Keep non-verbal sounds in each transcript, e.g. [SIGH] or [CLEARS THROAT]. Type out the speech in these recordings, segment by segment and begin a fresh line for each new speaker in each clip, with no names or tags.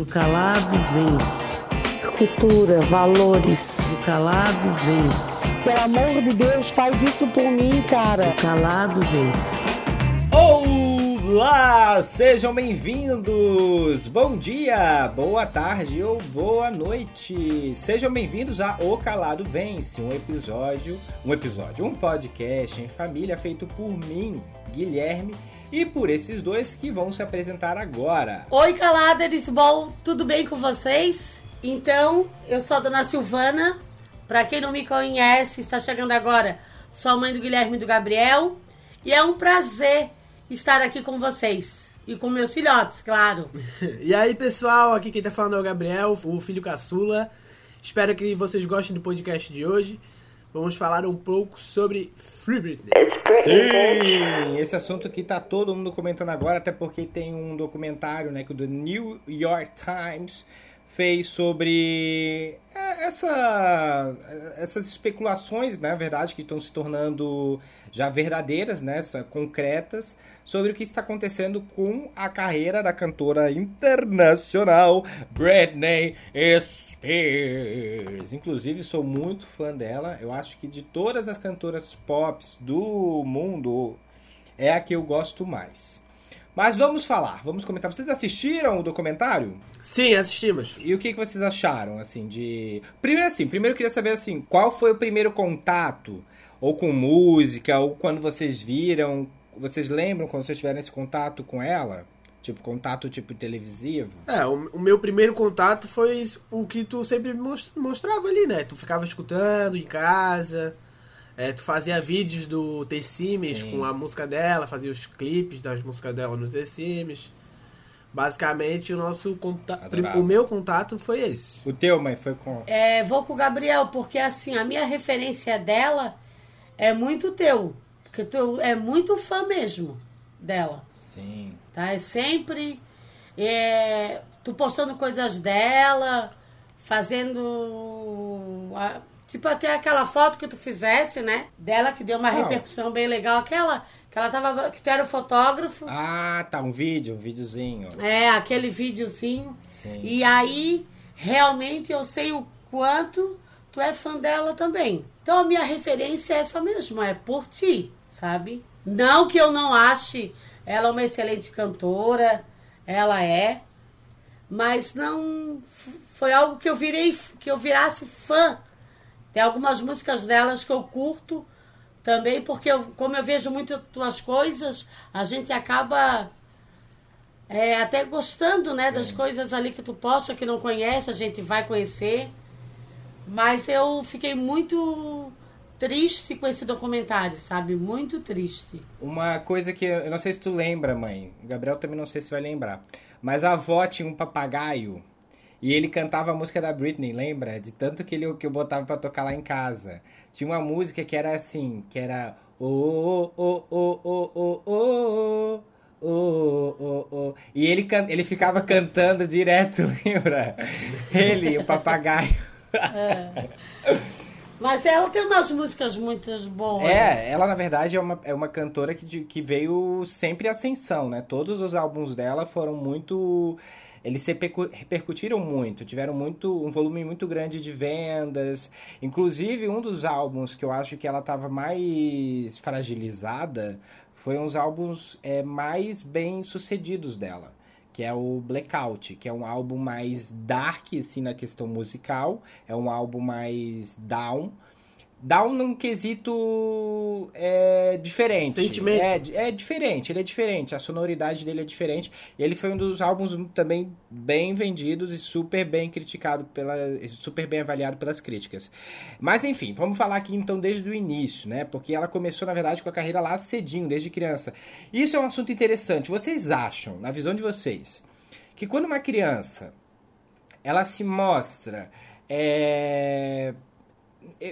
Do calado vence.
Cultura, valores.
Do calado vence.
Pelo amor de Deus, faz isso por mim, cara.
Do calado vence.
Olá, sejam bem-vindos. Bom dia, boa tarde ou boa noite. Sejam bem-vindos a O Calado Vence, um episódio, um episódio, um podcast em família feito por mim, Guilherme, e por esses dois que vão se apresentar agora.
Oi, caladers, bom, tudo bem com vocês? Então, eu sou a dona Silvana. Pra quem não me conhece, está chegando agora, sou a mãe do Guilherme e do Gabriel. E é um prazer estar aqui com vocês. E com meus filhotes, claro. [LAUGHS]
E aí, pessoal, aqui quem tá falando é o Gabriel, o filho caçula. Espero que vocês gostem do podcast de hoje. Vamos falar um pouco sobre Free Britney.
Sim, esse assunto que tá todo mundo comentando agora, até porque tem um documentário, né, que o The New York Times fez sobre é, essa, essas especulações, na né, verdade, que estão se tornando já verdadeiras, né, concretas, sobre o que está acontecendo com a carreira da cantora internacional Britney Spears. Inclusive, sou muito fã dela. Eu acho que de todas as cantoras pop do mundo, é a que eu gosto mais. Mas vamos falar, vamos comentar. Vocês assistiram o documentário?
Sim, assistimos.
E o que, que vocês acharam, assim, de... Primeiro, assim, primeiro eu queria saber, assim, qual foi o primeiro contato, ou com música, ou quando vocês viram, vocês lembram quando vocês tiveram esse contato com ela? Tipo, contato tipo televisivo?
É, o, o meu primeiro contato foi o que tu sempre mostrava ali, né? Tu ficava escutando em casa... É, tu fazia vídeos do The Sims com a música dela, fazia os clipes das músicas dela no The Sims. Basicamente, o nosso contato. O meu contato foi esse.
O teu, mãe, foi com.
É, vou com o Gabriel, porque assim, a minha referência dela é muito teu. Porque tu é muito fã mesmo dela.
Sim.
Tá? É sempre. É, tu postando coisas dela, fazendo. Tipo, até aquela foto que tu fizesse, né? Dela, que deu uma Não. repercussão bem legal. Aquela que ela tava. Que tu era o fotógrafo.
Ah, tá. Um vídeo, um videozinho.
É, aquele videozinho. Sim. E aí, realmente, eu sei o quanto tu é fã dela também. Então, a minha referência é essa mesmo, é por ti, sabe? Não que eu não ache ela uma excelente cantora, ela é, mas não foi algo que eu virei, que eu virasse fã tem algumas músicas delas que eu curto também, porque eu, como eu vejo muito tuas coisas, a gente acaba é, até gostando né, das coisas ali que tu posta, que não conhece, a gente vai conhecer. Mas eu fiquei muito triste com esse documentário, sabe? Muito triste.
Uma coisa que eu não sei se tu lembra, mãe. O Gabriel também não sei se vai lembrar. Mas a avó tinha um papagaio e ele cantava a música da Britney, lembra? De tanto que, ele, que eu botava para tocar lá em casa. Tinha uma música que era assim, que era o o o o o o Oh, oh, oh. E ele, can... ele ficava cantando direto, lembra? Ele, o papagaio.
É. Mas ela tem umas músicas muito boas.
É, ela na verdade é uma, é uma cantora que, que veio sempre ascensão, né? Todos os álbuns dela foram muito eles se repercutiram muito, tiveram muito um volume muito grande de vendas. Inclusive, um dos álbuns que eu acho que ela estava mais fragilizada foi uns álbuns é, mais bem sucedidos dela. Que é o Blackout, que é um álbum mais dark, assim, na questão musical. É um álbum mais down dá um, um quesito é, diferente.
Sentimento.
É, é diferente, ele é diferente, a sonoridade dele é diferente. Ele foi um dos álbuns também bem vendidos e super bem criticado, pela, super bem avaliado pelas críticas. Mas enfim, vamos falar aqui então desde o início, né? Porque ela começou, na verdade, com a carreira lá cedinho, desde criança. Isso é um assunto interessante. Vocês acham, na visão de vocês, que quando uma criança ela se mostra. É,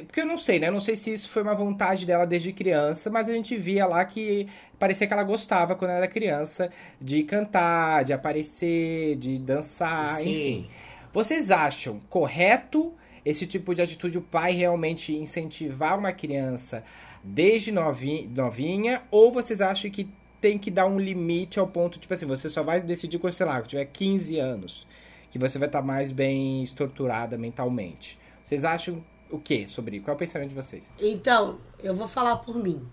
porque eu não sei, né? Eu não sei se isso foi uma vontade dela desde criança, mas a gente via lá que parecia que ela gostava quando era criança de cantar, de aparecer, de dançar, Sim. enfim. Vocês acham correto esse tipo de atitude o pai realmente incentivar uma criança desde novinha, ou vocês acham que tem que dar um limite ao ponto, tipo assim, você só vai decidir quando, sei lá, tiver 15 anos? que você vai estar mais bem estruturada mentalmente. Vocês acham o que sobre Qual é o pensamento de vocês?
Então, eu vou falar por mim.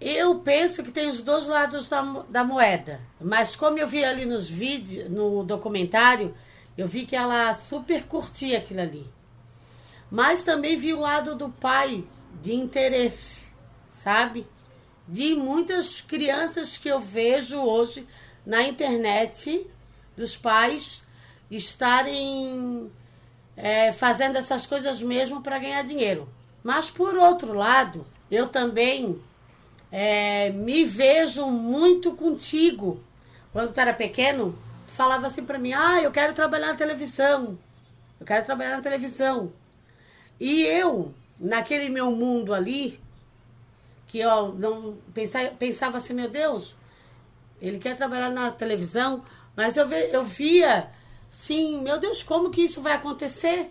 Eu penso que tem os dois lados da, da moeda. Mas como eu vi ali nos vídeos, no documentário, eu vi que ela super curtia aquilo ali. Mas também vi o lado do pai de interesse, sabe? De muitas crianças que eu vejo hoje na internet, dos pais estarem é, fazendo essas coisas mesmo para ganhar dinheiro. Mas por outro lado, eu também é, me vejo muito contigo. Quando tu era pequeno, falava assim para mim: Ah, eu quero trabalhar na televisão. Eu quero trabalhar na televisão. E eu, naquele meu mundo ali, que eu não pensava, pensava assim: Meu Deus, ele quer trabalhar na televisão, mas eu, eu via, sim, meu Deus, como que isso vai acontecer?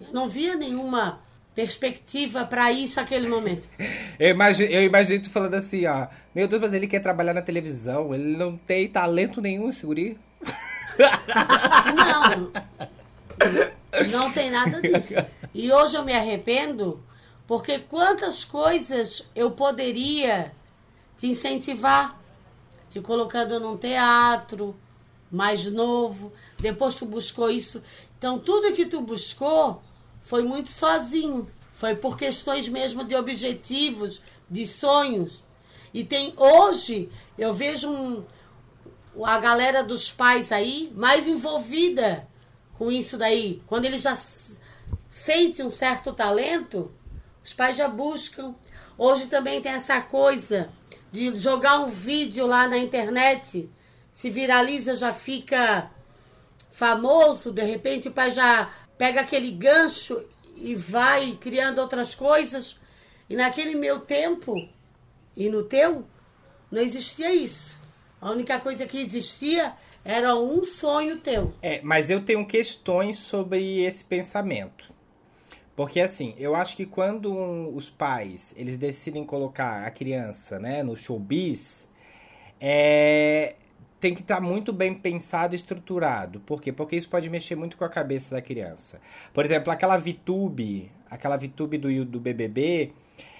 Eu não via nenhuma perspectiva para isso naquele momento. [LAUGHS]
eu, imagino, eu imagino tu falando assim, ó. Meu Deus, mas ele quer trabalhar na televisão, ele não tem talento nenhum, esse guri.
Não. [LAUGHS] Não tem nada disso. E hoje eu me arrependo porque quantas coisas eu poderia te incentivar, te colocando num teatro mais novo, depois tu buscou isso. Então tudo que tu buscou foi muito sozinho. Foi por questões mesmo de objetivos, de sonhos. E tem hoje, eu vejo um, a galera dos pais aí mais envolvida com isso daí. Quando eles já sentem um certo talento, os pais já buscam. Hoje também tem essa coisa de jogar um vídeo lá na internet, se viraliza, já fica famoso, de repente o pai já pega aquele gancho e vai criando outras coisas. E naquele meu tempo e no teu, não existia isso. A única coisa que existia era um sonho teu.
É, mas eu tenho questões sobre esse pensamento. Porque assim, eu acho que quando um, os pais eles decidem colocar a criança, né, no showbiz, é, tem que estar tá muito bem pensado e estruturado. Por quê? Porque isso pode mexer muito com a cabeça da criança. Por exemplo, aquela VTube, aquela VTube do, do BBB,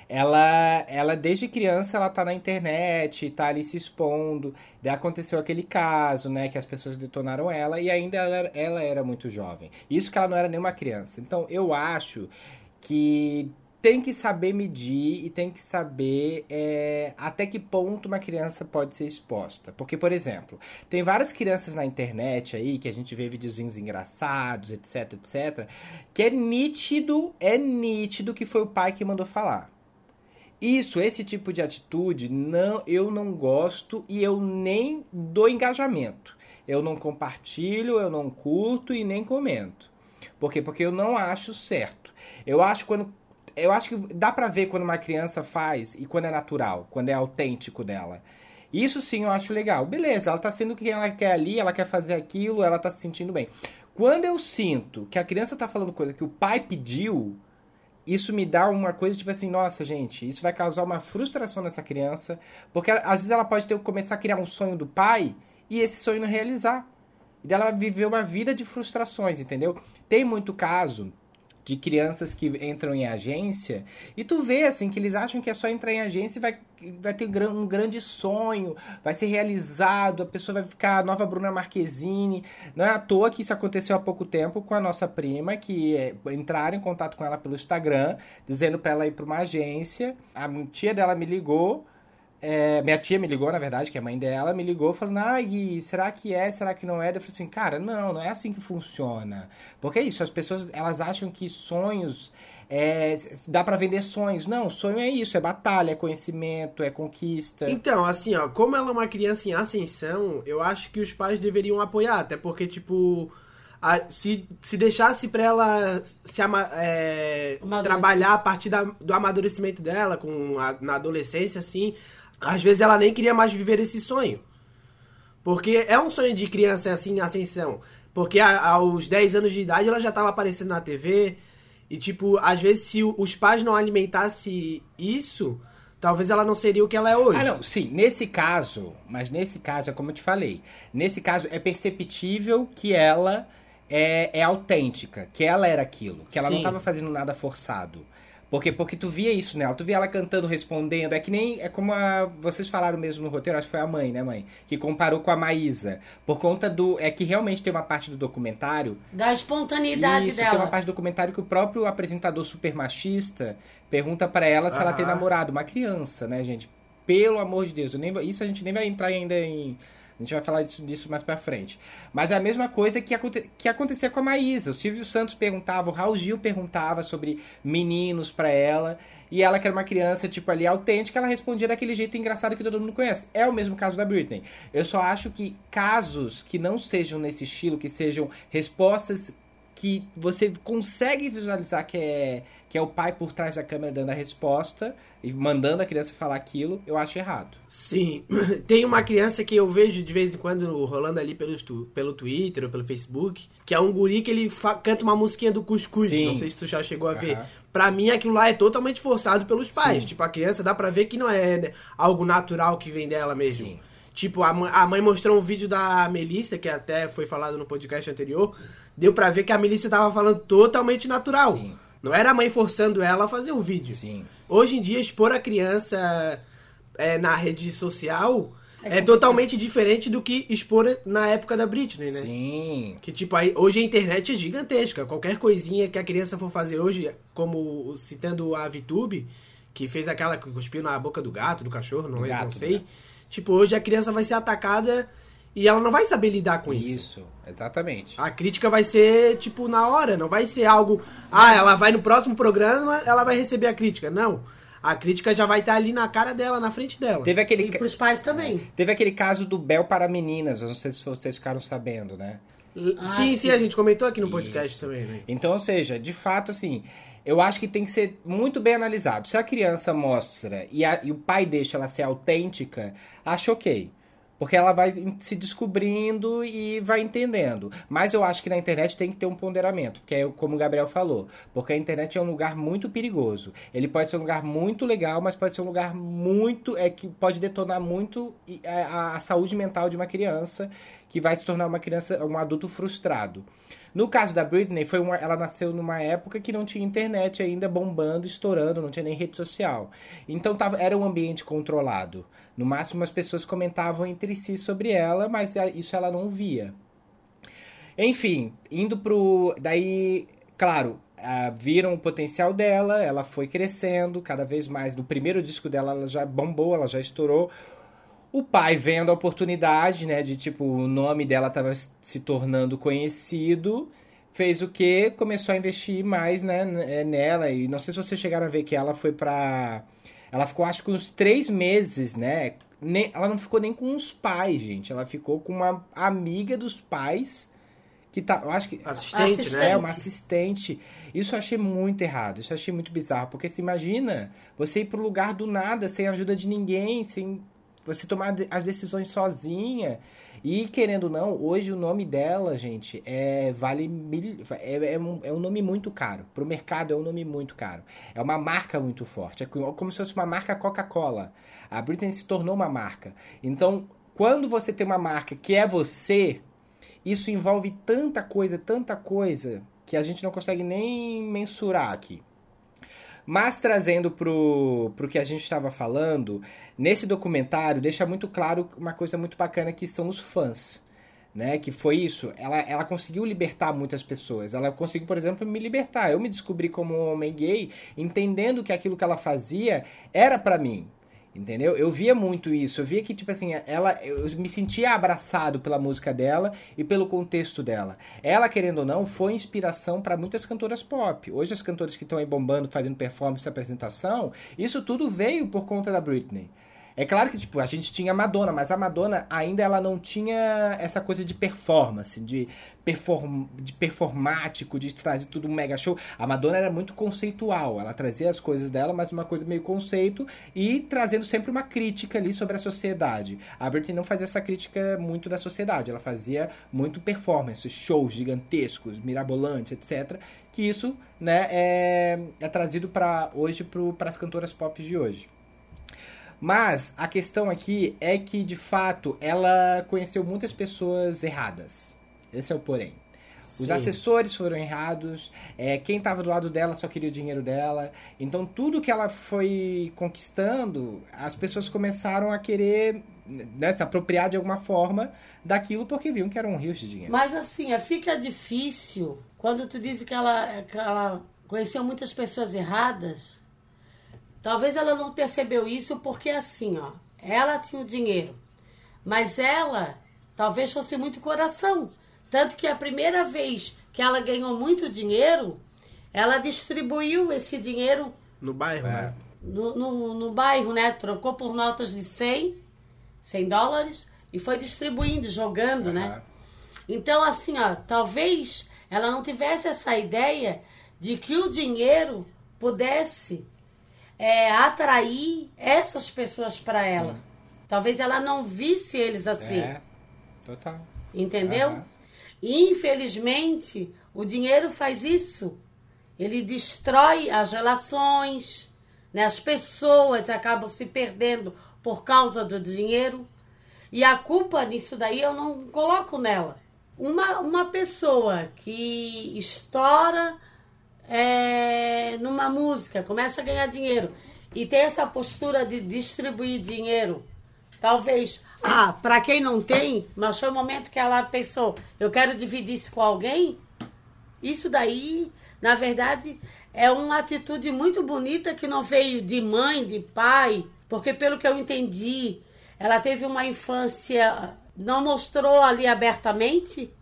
ela, ela desde criança ela tá na internet, tá ali se expondo. Daí aconteceu aquele caso, né, que as pessoas detonaram ela e ainda ela, ela era muito jovem. Isso que ela não era nenhuma criança. Então, eu acho que tem que saber medir e tem que saber é, até que ponto uma criança pode ser exposta. Porque, por exemplo, tem várias crianças na internet aí que a gente vê videozinhos engraçados, etc, etc, que é nítido, é nítido que foi o pai que mandou falar. Isso, esse tipo de atitude, não, eu não gosto e eu nem dou engajamento. Eu não compartilho, eu não curto e nem comento. Por quê? Porque eu não acho certo. Eu acho quando eu acho que dá para ver quando uma criança faz e quando é natural, quando é autêntico dela. Isso sim eu acho legal. Beleza, ela tá sendo quem ela quer ali, ela quer fazer aquilo, ela tá se sentindo bem. Quando eu sinto que a criança tá falando coisa que o pai pediu, isso me dá uma coisa tipo assim, nossa, gente, isso vai causar uma frustração nessa criança, porque às vezes ela pode ter começar a criar um sonho do pai e esse sonho não realizar. E dela viver uma vida de frustrações, entendeu? Tem muito caso de crianças que entram em agência e tu vê assim que eles acham que é só entrar em agência e vai, vai ter um grande sonho, vai ser realizado, a pessoa vai ficar a nova Bruna Marquezine. Não é à toa que isso aconteceu há pouco tempo com a nossa prima, que é, entraram em contato com ela pelo Instagram, dizendo para ela ir para uma agência. A tia dela me ligou é, minha tia me ligou, na verdade, que é a mãe dela, me ligou falando, ah, Gui, será que é, será que não é? Eu falei assim, cara, não, não é assim que funciona. Porque é isso, as pessoas, elas acham que sonhos, é, dá para vender sonhos. Não, sonho é isso, é batalha, é conhecimento, é conquista.
Então, assim, ó, como ela é uma criança em ascensão, eu acho que os pais deveriam apoiar, até porque, tipo... A, se, se deixasse para ela se ama, é, trabalhar a partir da, do amadurecimento dela com a, na adolescência, assim, às vezes ela nem queria mais viver esse sonho. Porque é um sonho de criança assim, em ascensão. Porque a, aos 10 anos de idade ela já estava aparecendo na TV. E, tipo, às vezes se os pais não alimentassem isso, talvez ela não seria o que ela é hoje.
Ah, não, sim, nesse caso, mas nesse caso é como eu te falei. Nesse caso é perceptível que ela é, é autêntica, que ela era aquilo, que ela não
Sim.
estava fazendo nada forçado. Porque, porque tu via isso nela, tu via ela cantando, respondendo. É que nem. É como a, vocês falaram mesmo no roteiro, acho que foi a mãe, né, mãe? Que comparou com a Maísa. Por conta do. É que realmente tem uma parte do documentário
Da espontaneidade
isso, tem uma
dela.
parte do documentário que o próprio apresentador super machista pergunta pra ela se ela tem namorado, uma criança, né, gente? Pelo amor de Deus, eu nem, isso a gente nem vai entrar ainda em. Gente vai falar disso, disso mais pra frente. Mas é a mesma coisa que, aconte, que acontecia com a Maísa. O Silvio Santos perguntava, o Raul Gil perguntava sobre meninos pra ela. E ela, que era uma criança, tipo, ali, autêntica, ela respondia daquele jeito engraçado que todo mundo conhece. É o mesmo caso da Britney. Eu só acho que casos que não sejam nesse estilo, que sejam respostas que você consegue visualizar que é, que é o pai por trás da câmera dando a resposta e mandando a criança falar aquilo, eu acho errado.
Sim, [CLEARS THROAT] tem uma criança que eu vejo de vez em quando rolando ali pelo, pelo Twitter ou pelo Facebook, que é um guri que ele canta uma musiquinha do Cuscuz,
Sim.
não sei se tu já chegou a ver.
Aham.
Pra mim aquilo lá é totalmente forçado pelos pais.
Sim.
Tipo, a criança dá pra ver que não é né, algo natural que vem dela mesmo.
Sim.
Tipo, a, mãe- a mãe mostrou um vídeo da Melissa, que até foi falado no podcast anterior, deu pra ver que a Melissa tava falando totalmente natural.
Sim.
Não era a mãe forçando ela a fazer o vídeo.
Sim.
Hoje em dia, expor a criança é, na rede social
É
é, totalmente diferente do que expor na época da Britney, né?
Sim.
Que tipo, aí, hoje a internet é gigantesca. Qualquer coisinha que a criança for fazer hoje, como citando a VTube, que fez aquela que cuspiu na boca do gato, do cachorro, não,
Do
é,
gato,
não sei. Tipo, hoje a criança vai ser atacada e ela não vai saber lidar com isso.
Isso, exatamente.
A crítica vai ser, tipo, na hora, não vai ser algo. Ah, ela vai no próximo programa, ela vai receber a crítica. Não. A crítica já vai estar ali na cara dela, na frente dela.
Teve aquele,
E pros pais também.
teve aquele caso do Bel para meninas, eu não sei se vocês ficaram sabendo, né?
Ah,
sim, sim,
sim.
a gente comentou aqui no podcast
Isso.
também, né?
Então, ou seja, de fato, assim, eu acho que tem que ser muito bem analisado. Se a criança mostra e, a- e o pai deixa ela ser autêntica, acho ok. Porque ela vai se descobrindo e vai entendendo. Mas eu acho que na internet tem que ter um ponderamento, porque é como o Gabriel falou. Porque a internet é um lugar muito perigoso. Ele pode ser um lugar muito legal, mas pode ser um lugar muito. É, que pode detonar muito e- a, a saúde mental de uma criança, que vai se tornar uma criança, um adulto frustrado. No caso da Britney, foi uma, ela nasceu numa época que não tinha internet ainda bombando, estourando, não tinha nem rede social. Então tava, era um ambiente controlado. No máximo as pessoas comentavam entre si sobre ela, mas isso ela não via. Enfim, indo pro. Daí, claro, ah, viram o potencial dela, ela foi crescendo cada vez mais. No primeiro disco dela, ela já bombou, ela já estourou. O pai vendo a oportunidade, né, de tipo, o nome dela tava se tornando conhecido, fez o quê? Começou a investir mais, né, n- nela. E não sei se vocês chegaram a ver que ela foi pra. Ela ficou, acho que uns três meses, né? Nem, ela não ficou nem com os pais, gente. Ela ficou com uma amiga dos pais que tá. Eu acho que.
Assistente,
Assistente.
né?
É, uma assistente. Isso eu achei muito errado, isso eu achei muito bizarro. Porque se imagina você ir pro lugar do nada, sem ajuda de ninguém, sem você tomar as decisões sozinha. E querendo ou não, hoje o nome dela, gente, é vale mil, é, é, um, é um nome muito caro. Pro mercado é um nome muito caro. É uma marca muito forte. É co- como se fosse uma marca Coca-Cola. A Britney se tornou uma marca. Então, quando você tem uma marca que é você, isso envolve tanta coisa, tanta coisa, que a gente não consegue nem mensurar aqui. Mas trazendo pro, pro que a gente estava falando, nesse documentário deixa muito claro uma coisa muito bacana que são os fãs. Né, que foi isso, ela, ela conseguiu libertar muitas pessoas. Ela conseguiu, por exemplo, me libertar. Eu me descobri como um homem gay, entendendo que aquilo que ela fazia era pra mim. Entendeu? Eu via muito isso. Eu via que, tipo assim, ela, eu me sentia abraçado pela música dela e pelo contexto dela. Ela, querendo ou não, foi inspiração para muitas cantoras pop. Hoje, as cantoras que estão aí bombando, fazendo performance apresentação, isso tudo veio por conta da Britney. É claro que, tipo, a gente tinha a Madonna, mas a Madonna ainda ela não tinha essa coisa de performance, de, perform, de performático, de trazer tudo um mega show. A Madonna era muito conceitual, ela trazia as coisas dela, mas uma coisa meio conceito e trazendo sempre uma crítica ali sobre a sociedade. A Britney não fazia essa crítica muito da sociedade, ela fazia muito performance, shows gigantescos, mirabolantes, etc. Que isso, né, é, é trazido para hoje para as cantoras pop de hoje. Mas a questão aqui é que, de fato, ela conheceu muitas pessoas erradas. Esse é o porém. Os
Sim.
assessores foram errados, é, quem estava do lado dela só queria o dinheiro dela. Então, tudo que ela foi conquistando, as pessoas começaram a querer né, se apropriar de alguma forma daquilo porque viam que eram rios de dinheiro.
Mas assim, fica difícil quando tu diz que ela, que ela conheceu muitas pessoas erradas. Talvez ela não percebeu isso porque assim, ó, ela tinha o dinheiro, mas ela talvez fosse muito coração. Tanto que a primeira vez que ela ganhou muito dinheiro, ela distribuiu esse dinheiro
No bairro,
É.
né?
no, no, no bairro, né? Trocou por notas de 100, 100 dólares e foi distribuindo, jogando, né? Então, assim, ó, talvez ela não tivesse essa ideia de que o dinheiro pudesse é, atrair essas pessoas para ela. Talvez ela não visse eles assim,
É, total.
entendeu?
Aham.
Infelizmente, o dinheiro faz isso. Ele destrói as relações, né? as pessoas acabam se perdendo por causa do dinheiro. E a culpa nisso daí eu não coloco nela. Uma, uma pessoa que estoura é, numa música, começa a ganhar dinheiro. E tem essa postura de distribuir dinheiro, talvez, ah, para quem não tem, mas foi o momento que ela pensou, eu quero dividir isso com alguém, isso daí, na verdade, é uma atitude muito bonita que não veio de mãe, de pai, porque pelo que eu entendi, ela teve uma infância, não mostrou ali abertamente,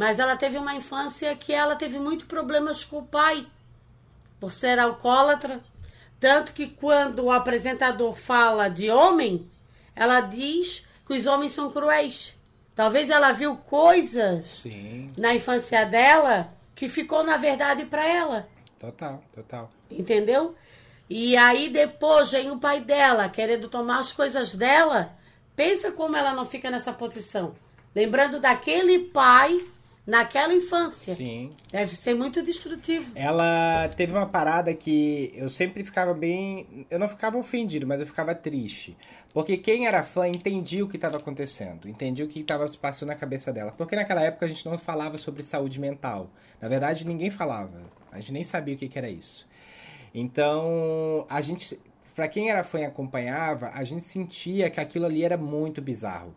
mas ela teve uma infância que ela teve muito problemas com o pai, por ser alcoólatra. Tanto que quando o apresentador fala de homem, ela diz que os homens são cruéis. Talvez ela viu coisas
Sim,
na infância dela que ficou na verdade para ela,
total, total.
entendeu? E aí depois vem o pai dela querendo tomar as coisas dela. Pensa como ela não fica nessa posição. Lembrando daquele pai naquela infância.
Sim.
Deve ser muito destrutivo.
Ela teve uma parada que eu sempre ficava bem. Eu não ficava ofendido, mas eu ficava triste. Porque quem era fã entendia o que estava acontecendo, entendia o que estava se passando na cabeça dela. Porque naquela época a gente não falava sobre saúde mental. Na verdade, ninguém falava. A gente nem sabia o que, que era isso. Então, a gente. Pra quem era fã e acompanhava, a gente sentia que aquilo ali era muito bizarro.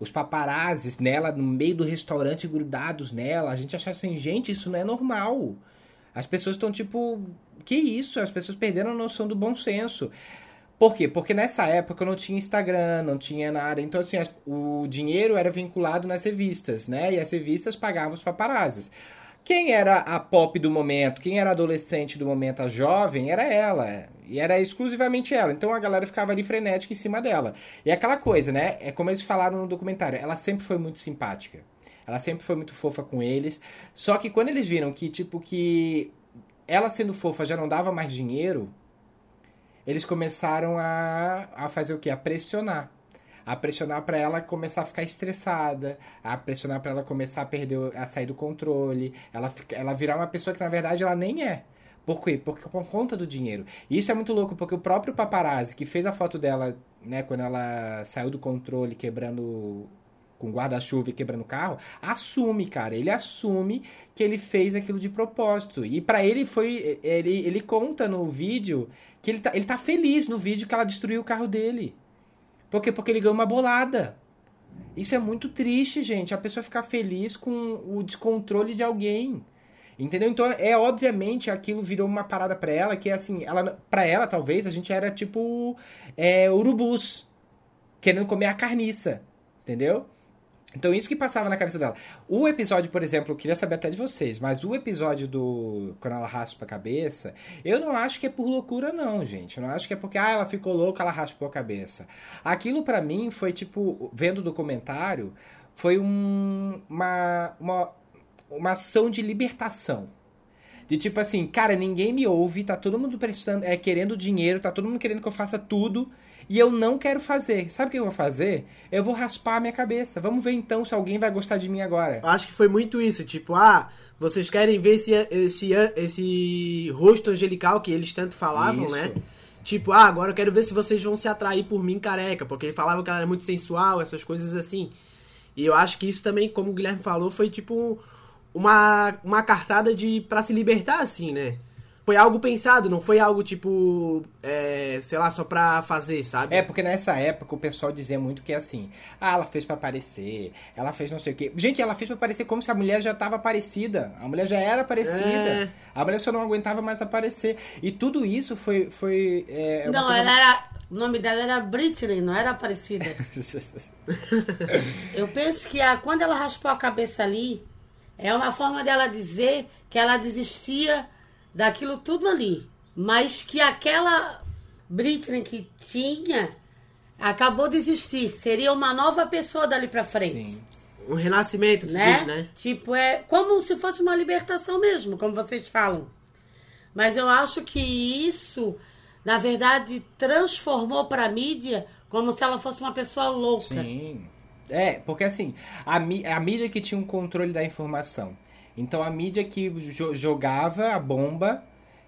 Os paparazzis nela, no meio do restaurante, grudados nela, a gente achava assim, gente, isso não é normal. As pessoas estão tipo, que isso? As pessoas perderam a noção do bom senso. Por quê? Porque nessa época não tinha Instagram, não tinha nada. Então, assim, as- o dinheiro era vinculado nas revistas, né? E as revistas pagavam os paparazzis. Quem era a pop do momento, quem era adolescente do momento, a jovem, era ela. E era exclusivamente ela. Então a galera ficava ali frenética em cima dela. E aquela coisa, né? É como eles falaram no documentário, ela sempre foi muito simpática. Ela sempre foi muito fofa com eles. Só que quando eles viram que, tipo, que ela sendo fofa já não dava mais dinheiro, eles começaram a, a fazer o quê? A pressionar. A pressionar pra ela começar a ficar estressada, a pressionar pra ela começar a perder, a sair do controle, ela, ela virar uma pessoa que na verdade ela nem é. Por quê? Porque por conta do dinheiro. E isso é muito louco, porque o próprio paparazzi que fez a foto dela, né, quando ela saiu do controle, quebrando com guarda-chuva e quebrando o carro, assume, cara. Ele assume que ele fez aquilo de propósito. E pra ele foi. Ele, ele conta no vídeo que ele tá, ele tá feliz no vídeo que ela destruiu o carro dele. Por quê? Porque ele ganhou uma bolada. Isso é muito triste, gente. A pessoa ficar feliz com o descontrole de alguém. Entendeu? Então, é obviamente aquilo virou uma parada pra ela que é assim, ela para ela talvez a gente era tipo é, urubus querendo comer a carniça, entendeu? Então isso que passava na cabeça dela. O episódio, por exemplo, eu queria saber até de vocês, mas o episódio do quando ela raspa a cabeça, eu não acho que é por loucura não, gente. Eu não acho que é porque ah, ela ficou louca, ela raspou a cabeça. Aquilo pra mim foi tipo, vendo o documentário, foi um, uma, uma uma ação de libertação. De tipo assim, cara, ninguém me ouve, tá todo mundo prestando, é, querendo dinheiro, tá todo mundo querendo que eu faça tudo, e eu não quero fazer. Sabe o que eu vou fazer? Eu vou raspar a minha cabeça. Vamos ver então se alguém vai gostar de mim agora.
Eu acho que foi muito isso, tipo, ah, vocês querem ver esse, esse, esse rosto angelical que eles tanto falavam,
Isso.
né? Tipo, ah, agora eu quero ver se vocês vão se atrair por mim careca, porque ele falava que ela era muito sensual, essas coisas assim. E eu acho que isso também, como o Guilherme falou, foi tipo uma, uma cartada de para se libertar, assim, né? Foi algo pensado, não foi algo tipo, é, sei lá, só pra fazer, sabe?
É, porque nessa época o pessoal dizia muito que assim, ah, ela fez para aparecer, ela fez não sei o quê. Gente, ela fez para aparecer como se a mulher já tava aparecida. A mulher já era aparecida. É. A mulher só não aguentava mais aparecer. E tudo isso foi. foi
é, não, ela era. O nome dela era Britney, não era Aparecida. [LAUGHS] Eu penso que a, quando ela raspou a cabeça ali, é uma forma dela dizer que ela desistia daquilo tudo ali. Mas que aquela Britney que tinha acabou de existir. Seria uma nova pessoa dali pra frente. Sim.
Um renascimento, né? Diz, né?
Tipo, é como se fosse uma libertação mesmo, como vocês falam. Mas eu acho que isso, na verdade, transformou para a mídia como se ela fosse uma pessoa louca.
Sim. É, porque assim, a, a mídia que tinha um controle da informação. Então a mídia que jogava a bomba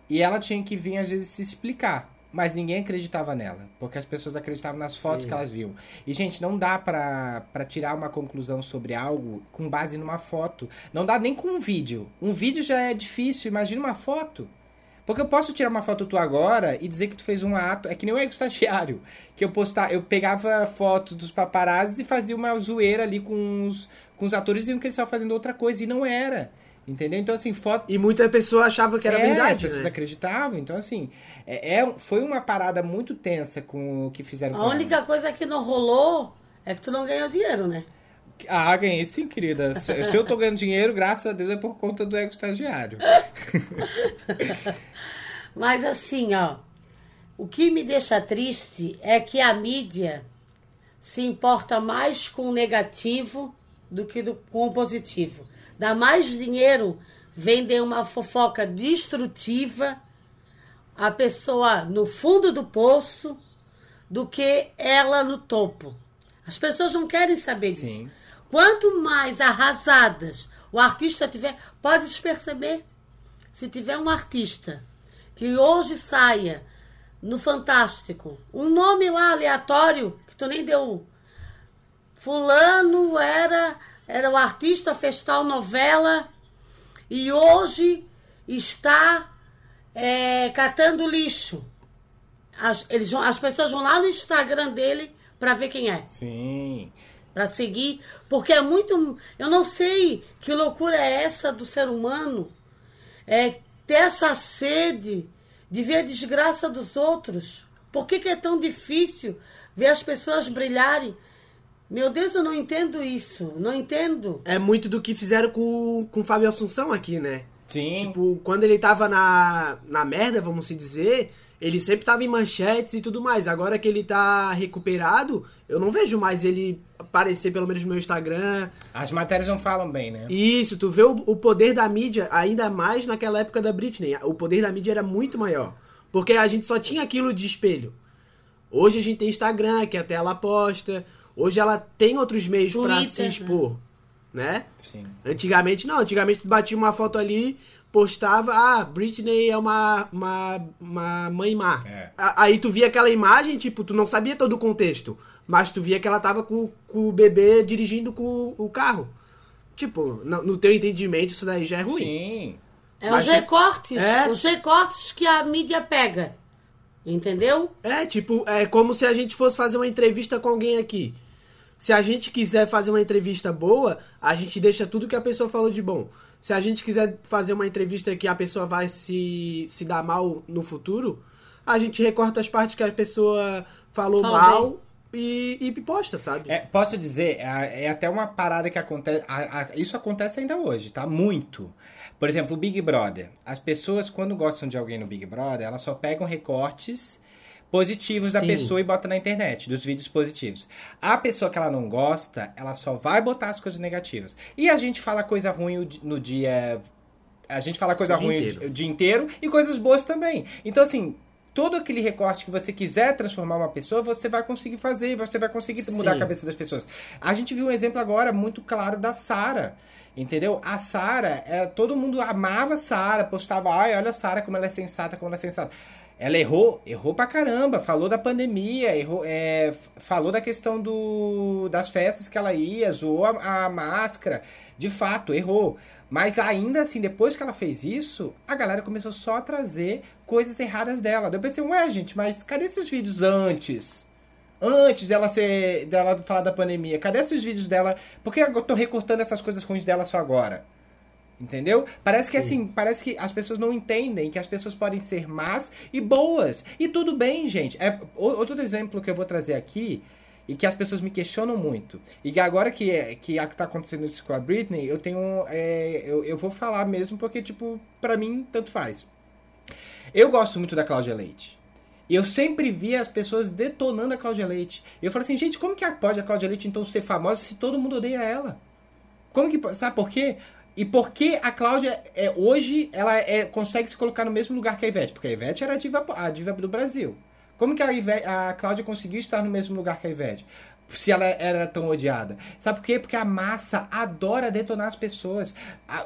e ela tinha que vir às vezes se explicar. Mas ninguém acreditava nela, porque as pessoas acreditavam nas fotos Sim. que elas viam. E, gente, não dá pra tirar uma conclusão sobre algo com base numa foto. Não dá nem com um vídeo. Um vídeo já é difícil, imagina uma foto. Porque eu posso tirar uma foto tua agora e dizer que tu fez um ato. É que nem o ego estagiário. Que eu postar, eu pegava fotos dos paparazzi e fazia uma zoeira ali com os, com os atores diziam que eles estavam fazendo outra coisa e não era. Entendeu? Então, assim, foto.
E muita pessoa achava que era
é,
verdade.
As pessoas
né?
acreditavam. Então, assim, é, é, foi uma parada muito tensa com o que fizeram
A única ela. coisa que não rolou é que tu não ganhou dinheiro, né?
Ah, ganhei sim, querida. Se, eu tô ganhando dinheiro, graças a Deus é por conta do ego estagiário. [LAUGHS]
Mas assim, ó. O que me deixa triste é que a mídia se importa mais com o negativo do que do, com o positivo. Dá mais dinheiro vender uma fofoca destrutiva, a pessoa no fundo do poço, do que ela no topo. As pessoas não querem saber disso. Sim. Quanto mais arrasadas o artista tiver, pode perceber. Se tiver um artista que hoje saia no Fantástico, um nome lá aleatório que tu nem deu. Fulano era era o artista, fez tal novela e hoje está é, catando lixo. As, eles, as pessoas vão lá no Instagram dele para ver quem é.
Sim.
Para seguir. Porque é muito. Eu não sei que loucura é essa do ser humano. É ter essa sede de ver a desgraça dos outros. Por que, que é tão difícil ver as pessoas brilharem? Meu Deus, eu não entendo isso. Não entendo.
É muito do que fizeram com, com o Fábio Assunção aqui, né?
Sim.
Tipo, quando ele tava na, na merda, vamos se dizer, ele sempre tava em manchetes e tudo mais. Agora que ele tá recuperado, eu não vejo mais ele aparecer, pelo menos no meu Instagram.
As matérias não falam bem, né?
Isso, tu vê o, o poder da mídia, ainda mais naquela época da Britney. O poder da mídia era muito maior. Porque a gente só tinha aquilo de espelho. Hoje a gente tem Instagram, que até ela posta. Hoje ela tem outros meios para se né? expor, né?
Sim.
Antigamente não, antigamente tu batia uma foto ali, postava, ah, Britney é uma, uma, uma mãe má. É. Aí tu via aquela imagem, tipo, tu não sabia todo o contexto, mas tu via que ela tava com, com o bebê dirigindo com o carro. Tipo, no, no teu entendimento isso daí já é ruim.
Sim.
É mas os recortes, é... os recortes que a mídia pega. Entendeu?
É, tipo, é como se a gente fosse fazer uma entrevista com alguém aqui. Se a gente quiser fazer uma entrevista boa, a gente deixa tudo que a pessoa falou de bom. Se a gente quiser fazer uma entrevista que a pessoa vai se, se dar mal no futuro, a gente recorta as partes que a pessoa falou Fala mal e, e posta, sabe?
É, posso dizer, é, é, até uma parada que acontece. A, a, isso acontece ainda hoje, tá? Muito. Por exemplo, o Big Brother. As pessoas, quando gostam de alguém no Big Brother, elas só pegam recortes positivos Sim. da pessoa e bota na internet, dos vídeos positivos. A pessoa que ela não gosta, ela só vai botar as coisas negativas. E a gente fala coisa ruim no dia. A gente fala coisa o ruim o dia inteiro e coisas boas também. Então, assim, todo aquele recorte que você quiser transformar uma pessoa, você vai conseguir fazer, você vai conseguir Sim. mudar a cabeça das pessoas. A gente viu um exemplo agora muito claro da Sara. Entendeu? A Sara, é, todo mundo amava a Sara, postava, ai, olha a Sara como ela é sensata, como ela é sensata ela errou, errou pra caramba, falou da pandemia, errou, é, falou da questão do, das festas que ela ia, zoou a, a máscara, de fato, errou. Mas ainda assim, depois que ela fez isso, a galera começou só a trazer coisas erradas dela. Eu pensei, ué, gente, mas cadê esses vídeos antes? Antes dela ser. dela falar da pandemia. Cadê esses vídeos dela? Por que eu tô recortando essas coisas ruins dela só agora? Entendeu? Parece que Sim. assim, parece que as pessoas não entendem que as pessoas podem ser más e boas. E tudo bem, gente. É, outro exemplo que eu vou trazer aqui e que as pessoas me questionam muito. E agora que, é, que tá acontecendo isso com a Britney, eu tenho. É, eu, eu vou falar mesmo porque, tipo, para mim, tanto faz. Eu gosto muito da Cláudia Leite. E eu sempre via as pessoas detonando a Cláudia Leite. E eu falei assim, gente, como que pode a Cláudia Leite então ser famosa se todo mundo odeia ela? Como que. Sabe por quê? E por que a Cláudia, é, hoje, ela é, consegue se colocar no mesmo lugar que a Ivete? Porque a Ivete era a diva, a diva do Brasil. Como que a, Ivete, a Cláudia conseguiu estar no mesmo lugar que a Ivete? Se ela era tão odiada. Sabe por quê? Porque a massa adora detonar as pessoas.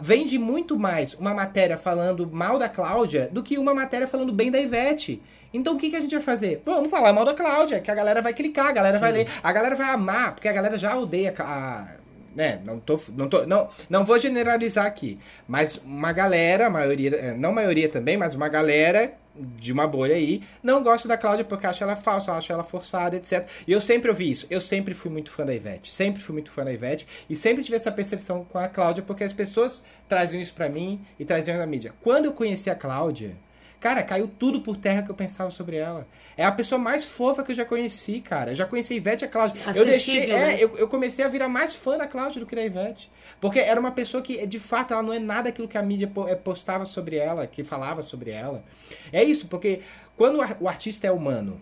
Vende muito mais uma matéria falando mal da Cláudia do que uma matéria falando bem da Ivete. Então o que, que a gente vai fazer? Vamos falar mal da Cláudia, que a galera vai clicar, a galera Sim. vai ler, a galera vai amar, porque a galera já odeia a, né, não tô, não tô, não, não vou generalizar aqui, mas uma galera, maioria, é, não maioria também, mas uma galera de uma bolha aí, não gosta da Cláudia porque acha ela falsa, acha ela forçada, etc. E eu sempre ouvi isso. Eu sempre fui muito fã da Ivete. Sempre fui muito fã da Ivete. E sempre tive essa percepção com a Cláudia porque as pessoas traziam isso para mim e traziam na mídia. Quando eu conheci a Cláudia, Cara, caiu tudo por terra que eu pensava sobre ela. É a pessoa mais fofa que eu já conheci, cara. Eu já conheci Ivete e a Cláudia. eu deixei. Né? É, eu, eu, comecei a virar mais fã da Cláudia do que da Ivete. Porque era uma pessoa que, de fato, ela não é nada aquilo que a mídia é, postava sobre ela, que falava sobre ela. É isso, porque quando o artista é humano,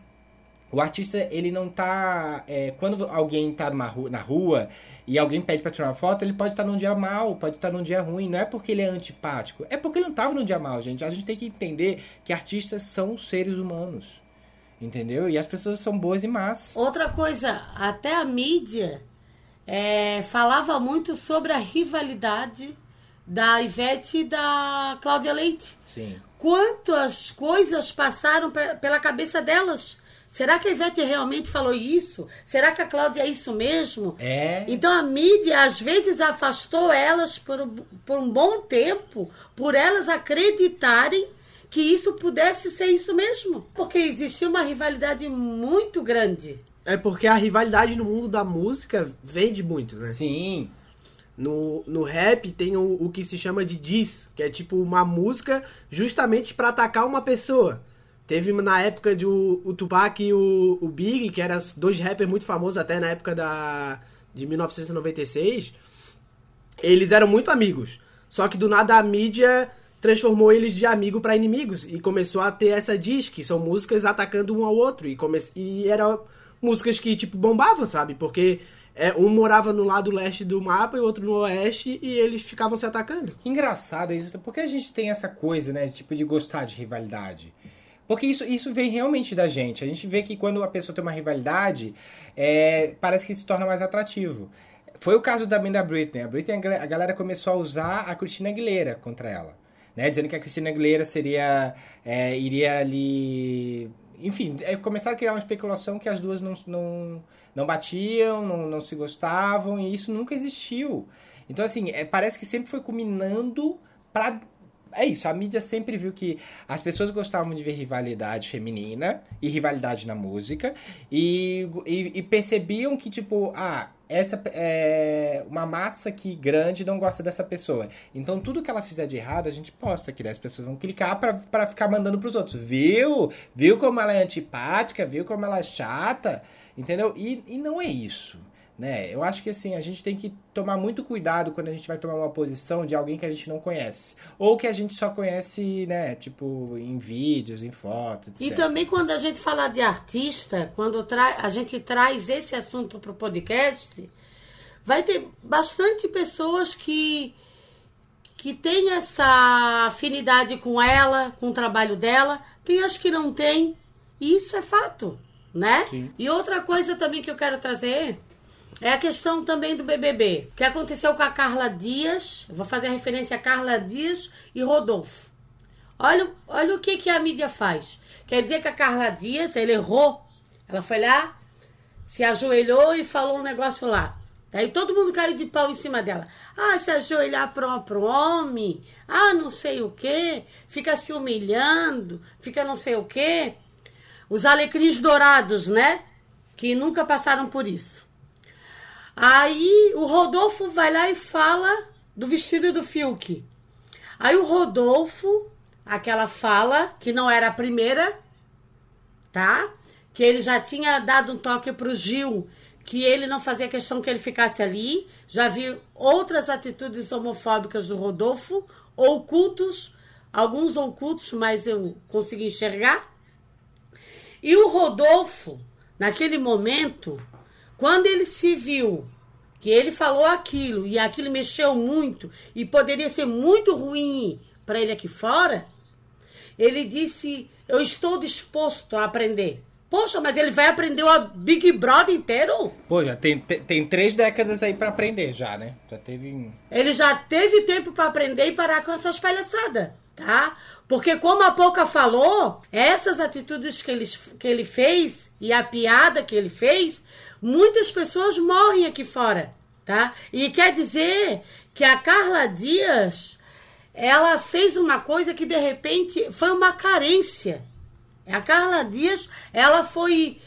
o artista, ele não tá. É, quando alguém tá rua, na rua e alguém pede pra tirar uma foto, ele pode estar num dia mal, pode estar num dia ruim. Não é porque ele é antipático, é porque ele não tava num dia mal, gente. A gente tem que entender que artistas são seres humanos. Entendeu? E as pessoas são boas e más.
Outra coisa, até a mídia é, falava muito sobre a rivalidade da Ivete e da Cláudia Leite.
Sim.
Quantas coisas passaram pela cabeça delas? Será que a Ivete realmente falou isso? Será que a Cláudia é isso mesmo?
É.
Então a mídia às vezes afastou elas por, por um bom tempo, por elas acreditarem que isso pudesse ser isso mesmo. Porque existia uma rivalidade muito grande.
É porque a rivalidade no mundo da música vende muito, né?
Sim.
No, no rap tem o, o que se chama de diss, que é tipo uma música justamente para atacar uma pessoa. Teve na época de o, o Tupac e o, o Big, que eram dois rappers muito famosos até na época da, de 1996. Eles eram muito amigos. Só que do nada a mídia transformou eles de amigo para inimigos e começou a ter essa diz que são músicas atacando um ao outro e come... e eram músicas que tipo bombavam, sabe? Porque é, um morava no lado leste do mapa e o outro no oeste e eles ficavam se atacando.
Que engraçado isso, porque a gente tem essa coisa, né, tipo de gostar de rivalidade. Porque isso, isso vem realmente da gente. A gente vê que quando a pessoa tem uma rivalidade, é, parece que se torna mais atrativo. Foi o caso também da Britney. A Britney, a galera começou a usar a Christina Aguilera contra ela. Né? Dizendo que a Christina Aguilera seria... É, iria ali... Enfim, é, começaram a criar uma especulação que as duas não, não, não batiam, não, não se gostavam, e isso nunca existiu. Então, assim, é, parece que sempre foi culminando para é isso, a mídia sempre viu que as pessoas gostavam de ver rivalidade feminina e rivalidade na música e, e, e percebiam que, tipo, ah, essa é uma massa que grande não gosta dessa pessoa. Então tudo que ela fizer de errado, a gente posta que as pessoas vão clicar para ficar mandando pros outros. Viu? Viu como ela é antipática? Viu como ela é chata? Entendeu? E, e não é isso né? Eu acho que assim, a gente tem que tomar muito cuidado quando a gente vai tomar uma posição de alguém que a gente não conhece. Ou que a gente só conhece, né, tipo, em vídeos, em fotos, etc.
E também quando a gente fala de artista, quando a gente traz esse assunto para o podcast, vai ter bastante pessoas que que tem essa afinidade com ela, com o trabalho dela, tem as que não tem, e isso é fato, né? Sim. E outra coisa também que eu quero trazer é a questão também do BBB. O que aconteceu com a Carla Dias? Vou fazer referência a Carla Dias e Rodolfo. Olha, olha o que, que a mídia faz. Quer dizer que a Carla Dias, ela errou. Ela foi lá, se ajoelhou e falou um negócio lá. Daí todo mundo caiu de pau em cima dela. Ah, se ajoelhar para um homem. Ah, não sei o quê. Fica se humilhando. Fica não sei o quê. Os alecrins dourados, né? Que nunca passaram por isso. Aí o Rodolfo vai lá e fala do vestido do Fiuk. Aí o Rodolfo, aquela fala, que não era a primeira, tá? Que ele já tinha dado um toque pro Gil, que ele não fazia questão que ele ficasse ali. Já vi outras atitudes homofóbicas do Rodolfo, ocultos, alguns ocultos, mas eu consegui enxergar. E o Rodolfo, naquele momento, quando ele se viu que ele falou aquilo e aquilo mexeu muito e poderia ser muito ruim para ele aqui fora, ele disse: Eu estou disposto a aprender. Poxa, mas ele vai aprender o Big Brother inteiro?
Pô, já tem, tem, tem três décadas aí para aprender já, né? Já teve.
Ele já teve tempo para aprender e parar com essas palhaçadas, tá? Porque como a Pouca falou, essas atitudes que ele, que ele fez e a piada que ele fez muitas pessoas morrem aqui fora, tá? E quer dizer que a Carla Dias, ela fez uma coisa que de repente foi uma carência. A Carla Dias, ela foi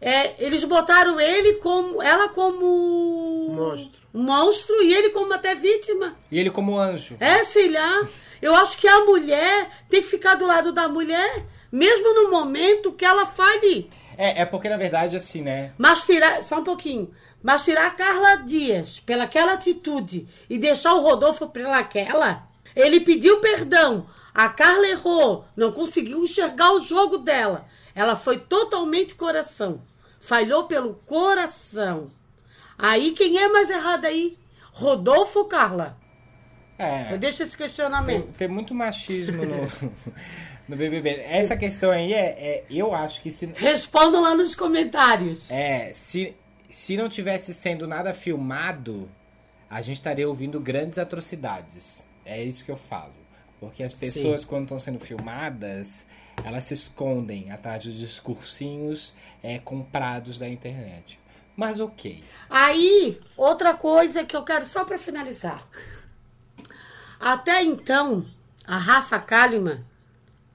é, eles botaram ele como ela como
monstro.
monstro e ele como até vítima.
E ele como anjo.
É, sei lá. Eu acho que a mulher tem que ficar do lado da mulher, mesmo no momento que ela fale.
É, é porque na verdade assim, né?
Mas tirar, só um pouquinho. Mas tirar a Carla Dias pelaquela atitude e deixar o Rodolfo pelaquela, ele pediu perdão. A Carla errou, não conseguiu enxergar o jogo dela. Ela foi totalmente coração. Falhou pelo coração. Aí quem é mais errado aí? Rodolfo Carla?
É.
Eu deixo esse questionamento.
Tem, tem muito machismo no, [LAUGHS] no BBB. Essa questão aí é, é, eu acho que se
Respondam lá nos comentários.
é se se não tivesse sendo nada filmado, a gente estaria ouvindo grandes atrocidades. É isso que eu falo. Porque as pessoas, quando estão sendo filmadas, elas se escondem atrás dos discursinhos é, comprados da internet. Mas ok.
Aí, outra coisa que eu quero só para finalizar. Até então, a Rafa Kalimann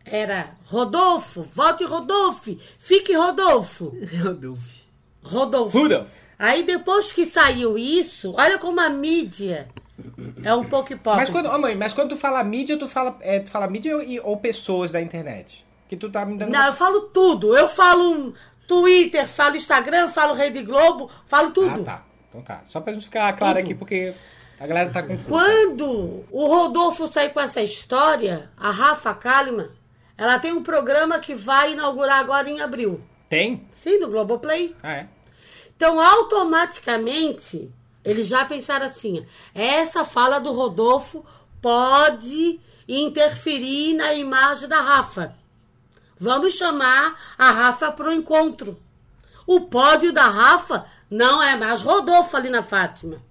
era Rodolfo, volte Rodolfo, fique Rodolfo. [LAUGHS]
Rodolfo.
Rodolfo.
Rudolf.
Aí depois que saiu isso, olha como a mídia é um pouco hipócrita.
Mas quando, ô mãe, mas quando tu fala mídia, tu fala, é, tu fala mídia ou, ou pessoas da internet? Que tu tá me dando.
Não, eu falo tudo. Eu falo Twitter, falo Instagram, falo Rede Globo, falo tudo.
Ah, tá. Então tá. Só pra gente ficar claro
Tudo.
aqui, porque a galera tá confusa.
Quando o Rodolfo sair com essa história, a Rafa Kalimann, ela tem um programa que vai inaugurar agora em abril.
Tem?
Sim, do Globoplay.
Ah, é?
Então, automaticamente, eles já pensaram assim: essa fala do Rodolfo pode interferir na imagem da Rafa. Vamos chamar a Rafa para o encontro. O pódio da Rafa não é mais Rodolfo ali na Fátima.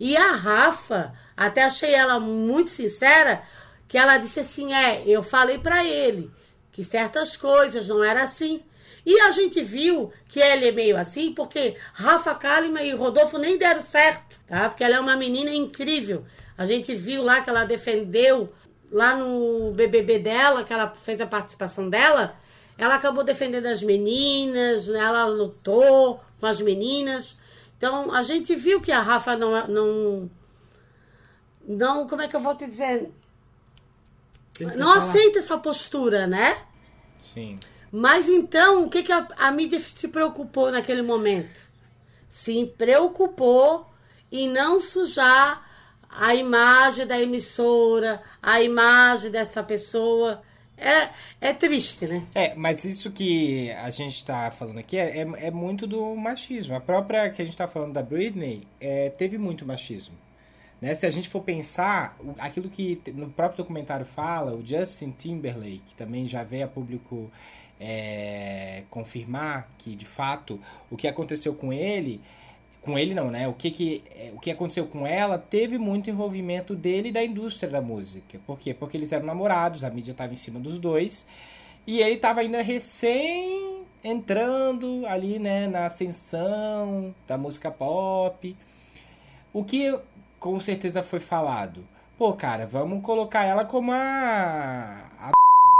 E a Rafa, até achei ela muito sincera, que ela disse assim: é, eu falei para ele que certas coisas não era assim. E a gente viu que ele é meio assim, porque Rafa Kalimann e Rodolfo nem deram certo, tá? Porque ela é uma menina incrível. A gente viu lá que ela defendeu lá no BBB dela, que ela fez a participação dela, ela acabou defendendo as meninas, né? ela lutou com as meninas. Então a gente viu que a Rafa não não não, como é que eu vou te dizer? Não
falar.
aceita essa postura, né?
Sim.
Mas então, o que, que a, a mídia se preocupou naquele momento? Se preocupou em não sujar a imagem da emissora, a imagem dessa pessoa. É, é triste, né?
É, mas isso que a gente tá falando aqui é, é, é muito do machismo. A própria que a gente tá falando da Britney é, teve muito machismo. Né? Se a gente for pensar, aquilo que no próprio documentário fala, o Justin Timberlake também já veio a público é, confirmar que, de fato, o que aconteceu com ele com ele não, né? O que, que, é, o que aconteceu com ela teve muito envolvimento dele e da indústria da música. Por quê? Porque eles eram namorados, a mídia estava em cima dos dois. E ele estava ainda recém entrando ali, né, na ascensão da música pop. O que com certeza foi falado? Pô, cara, vamos colocar ela como a, a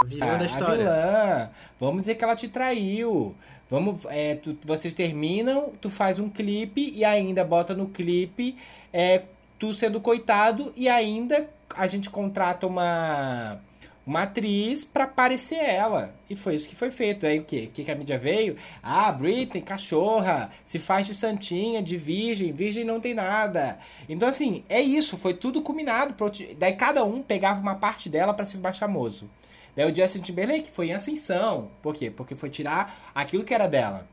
vilã da história.
A vilã. Vamos dizer que ela te traiu. Vamos, é, tu, vocês terminam, tu faz um clipe e ainda bota no clipe é, tu sendo coitado e ainda a gente contrata uma uma atriz para parecer ela. E foi isso que foi feito. Aí o quê? O que, que a mídia veio? Ah, Britney, cachorra, se faz de santinha, de virgem, virgem não tem nada. Então, assim, é isso, foi tudo combinado. Daí cada um pegava uma parte dela para ser mais famoso. Daí o Justin Timberlake foi em ascensão. Por quê? Porque foi tirar aquilo que era dela.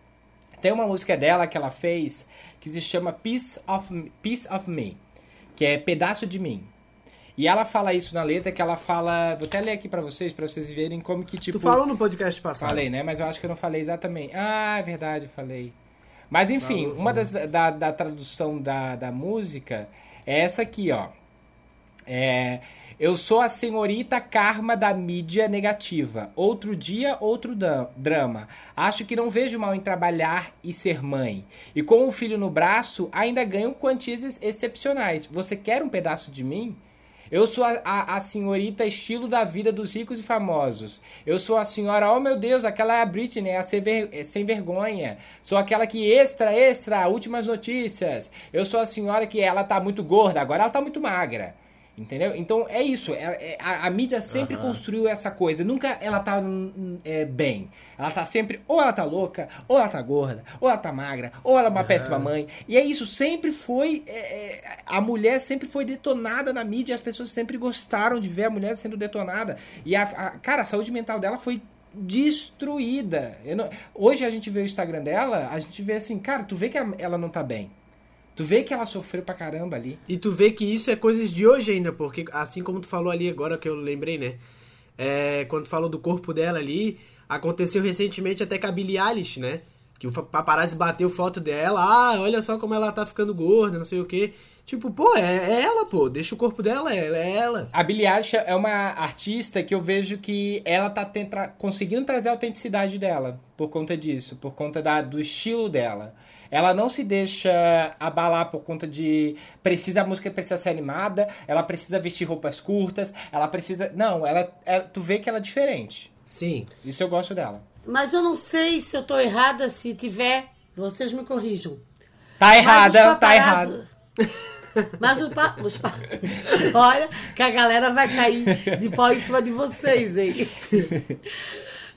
Tem uma música dela que ela fez que se chama Piece of, Piece of Me, que é Pedaço de Mim. E ela fala isso na letra, que ela fala. Vou até ler aqui pra vocês, pra vocês verem como que tipo.
Tu falou no podcast passado.
Falei, né? Mas eu acho que eu não falei exatamente. Ah, é verdade, eu falei. Mas enfim, uma das da, da tradução da, da música é essa aqui, ó. É. Eu sou a senhorita karma da mídia negativa. Outro dia, outro drama. Acho que não vejo mal em trabalhar e ser mãe. E com o um filho no braço, ainda ganho quantias excepcionais. Você quer um pedaço de mim? Eu sou a, a, a, senhorita estilo da vida dos ricos e famosos. Eu sou a senhora, oh meu Deus, aquela é a Britney, a sem, ver, é sem vergonha. Sou aquela que extra, extra, últimas notícias. Eu sou a senhora que ela tá muito gorda, agora ela tá muito magra. Entendeu? Então é isso. É, é, a, a, mídia sempre uhum. construiu essa coisa. Nunca ela tá hum, é, bem. Ela tá sempre, ou ela tá louca, ou ela tá gorda, ou ela tá magra, ou ela é uma uhum. péssima mãe. E é isso, sempre foi. É, é, a mulher sempre foi detonada na mídia as pessoas sempre gostaram de ver a mulher sendo detonada. E a, a cara, a saúde mental dela foi destruída. Não, hoje a gente vê o Instagram dela, a gente vê assim, cara, tu vê que ela não tá bem. Tu vê que ela sofreu pra caramba ali.
E tu vê que isso é coisas de hoje ainda, porque assim como tu falou ali agora que eu lembrei, né? É, quando tu falou do corpo dela ali, aconteceu recentemente até com a Billie Eilish, né? Que o paparazzi bateu foto dela, ah, olha só como ela tá ficando gorda, não sei o que. Tipo, pô, é, é, ela, pô, deixa o corpo dela, é, é ela.
A Billie Eilish é uma artista que eu vejo que ela tá tenta, conseguindo trazer a autenticidade dela por conta disso, por conta da, do estilo dela. Ela não se deixa abalar por conta de precisa a música precisa ser animada, ela precisa vestir roupas curtas, ela precisa, não, ela, ela tu vê que ela é diferente.
Sim.
Isso eu gosto dela.
Mas eu não sei se eu tô errada, se tiver, vocês me corrijam.
Tá errada, tá errada. [LAUGHS]
Mas o pa... os pa... [LAUGHS] Olha que a galera vai cair de pau em cima de vocês, hein? [LAUGHS]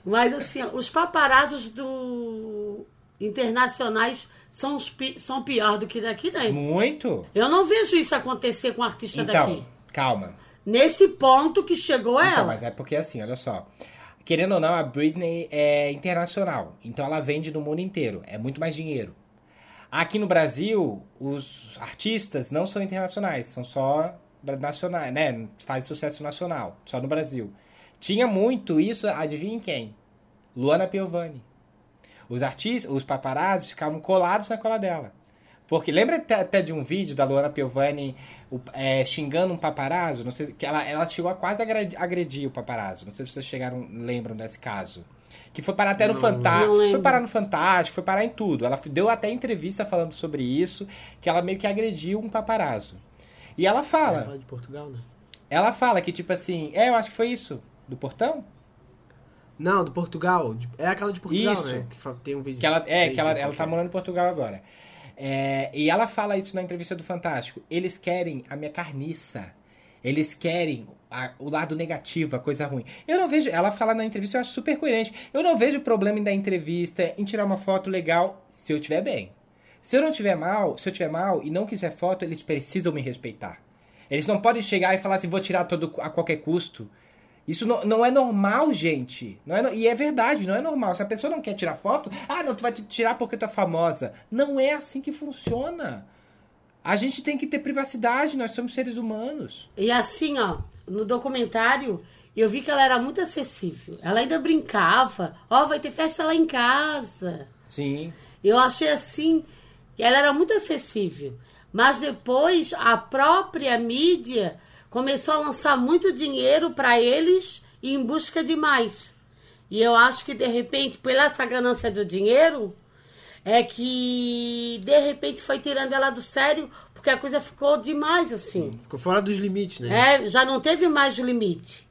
Mas assim, os paparazos do internacionais são, os pi... são pior do que daqui, né?
Muito.
Eu não vejo isso acontecer com um artista
então,
daqui.
Calma.
Nesse ponto que chegou
então,
ela.
Mas é porque assim, olha só. Querendo ou não, a Britney é internacional. Então ela vende no mundo inteiro. É muito mais dinheiro. Aqui no Brasil, os artistas não são internacionais, são só nacionais, né? Faz sucesso nacional, só no Brasil. Tinha muito isso, adivinha quem? Luana Piovani. Os artistas, os paparazzi ficavam colados na cola dela. Porque lembra até de um vídeo da Luana Piovani é, xingando um paparazzo? Não sei, que ela, ela chegou a quase agredir o paparazzo. Não sei se vocês chegaram, lembram desse caso. Que foi parar até no Fantástico. Foi parar no Fantástico, foi parar em tudo. Ela deu até entrevista falando sobre isso, que ela meio que agrediu um paparazzo. E ela fala. Ela
fala de Portugal, né?
Ela fala que, tipo assim, é, eu acho que foi isso. Do portão?
Não, do Portugal. É aquela de Portugal,
isso.
né? Que tem um vídeo.
Que ela, é, que ela, ela tá morando em Portugal agora. É, e ela fala isso na entrevista do Fantástico. Eles querem a minha carniça. Eles querem a, o lado negativo, a coisa ruim. Eu não vejo. Ela fala na entrevista, eu acho super coerente. Eu não vejo problema da entrevista em tirar uma foto legal se eu tiver bem. Se eu não tiver mal, se eu tiver mal e não quiser foto, eles precisam me respeitar. Eles não podem chegar e falar assim, vou tirar todo a qualquer custo. Isso não, não é normal, gente. Não é, e é verdade, não é normal. Se a pessoa não quer tirar foto, ah, não, tu vai te tirar porque tu é famosa. Não é assim que funciona. A gente tem que ter privacidade, nós somos seres humanos.
E assim, ó, no documentário, eu vi que ela era muito acessível. Ela ainda brincava. Ó, oh, vai ter festa lá em casa.
Sim.
Eu achei assim ela era muito acessível. Mas depois a própria mídia começou a lançar muito dinheiro para eles e em busca de mais. E eu acho que de repente, pela essa ganância do dinheiro, é que de repente foi tirando ela do sério, porque a coisa ficou demais assim.
Ficou fora dos limites, né?
É, já não teve mais limite,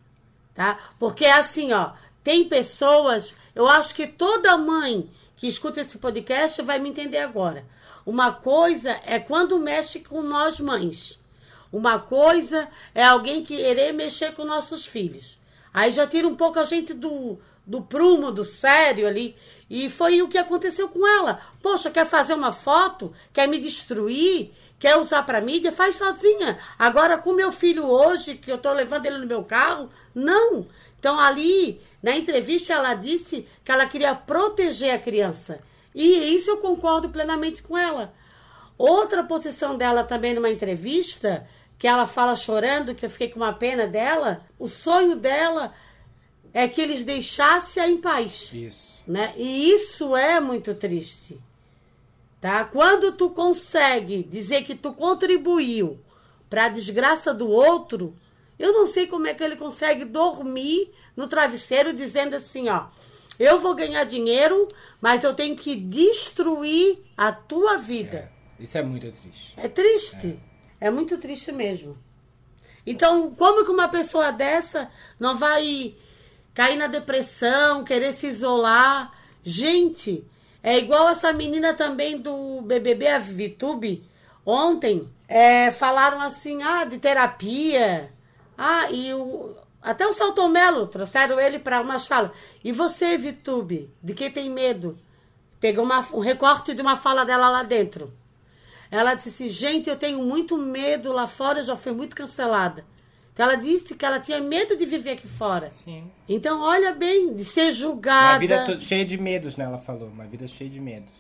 tá? Porque assim, ó, tem pessoas, eu acho que toda mãe que escuta esse podcast vai me entender agora. Uma coisa é quando mexe com nós mães. Uma coisa é alguém querer mexer com nossos filhos. Aí já tira um pouco a gente do, do prumo, do sério ali. E foi o que aconteceu com ela. Poxa, quer fazer uma foto? Quer me destruir? Quer usar para mídia? Faz sozinha. Agora, com meu filho hoje, que eu estou levando ele no meu carro, não. Então, ali, na entrevista, ela disse que ela queria proteger a criança. E isso eu concordo plenamente com ela. Outra posição dela também numa entrevista, que ela fala chorando, que eu fiquei com uma pena dela, o sonho dela é que eles deixassem-a em paz.
Isso.
Né? E isso é muito triste. Tá? Quando tu consegue dizer que tu contribuiu para a desgraça do outro, eu não sei como é que ele consegue dormir no travesseiro dizendo assim, ó, eu vou ganhar dinheiro, mas eu tenho que destruir a tua vida.
É, isso é muito triste.
É triste. É. é muito triste mesmo. Então, como que uma pessoa dessa não vai cair na depressão, querer se isolar? Gente, é igual essa menina também do BBB, a Vitube, ontem, é, falaram assim, ah, de terapia. Ah, e o, até o Saltomelo, trouxeram ele para umas falas. E você, Vitube, de quem tem medo? Pegou uma, um recorte de uma fala dela lá dentro. Ela disse assim, gente, eu tenho muito medo lá fora, eu já fui muito cancelada. Então ela disse que ela tinha medo de viver aqui fora.
Sim.
Então, olha bem, de ser julgada.
Uma vida cheia de medos, né? Ela falou. Uma vida cheia de medos.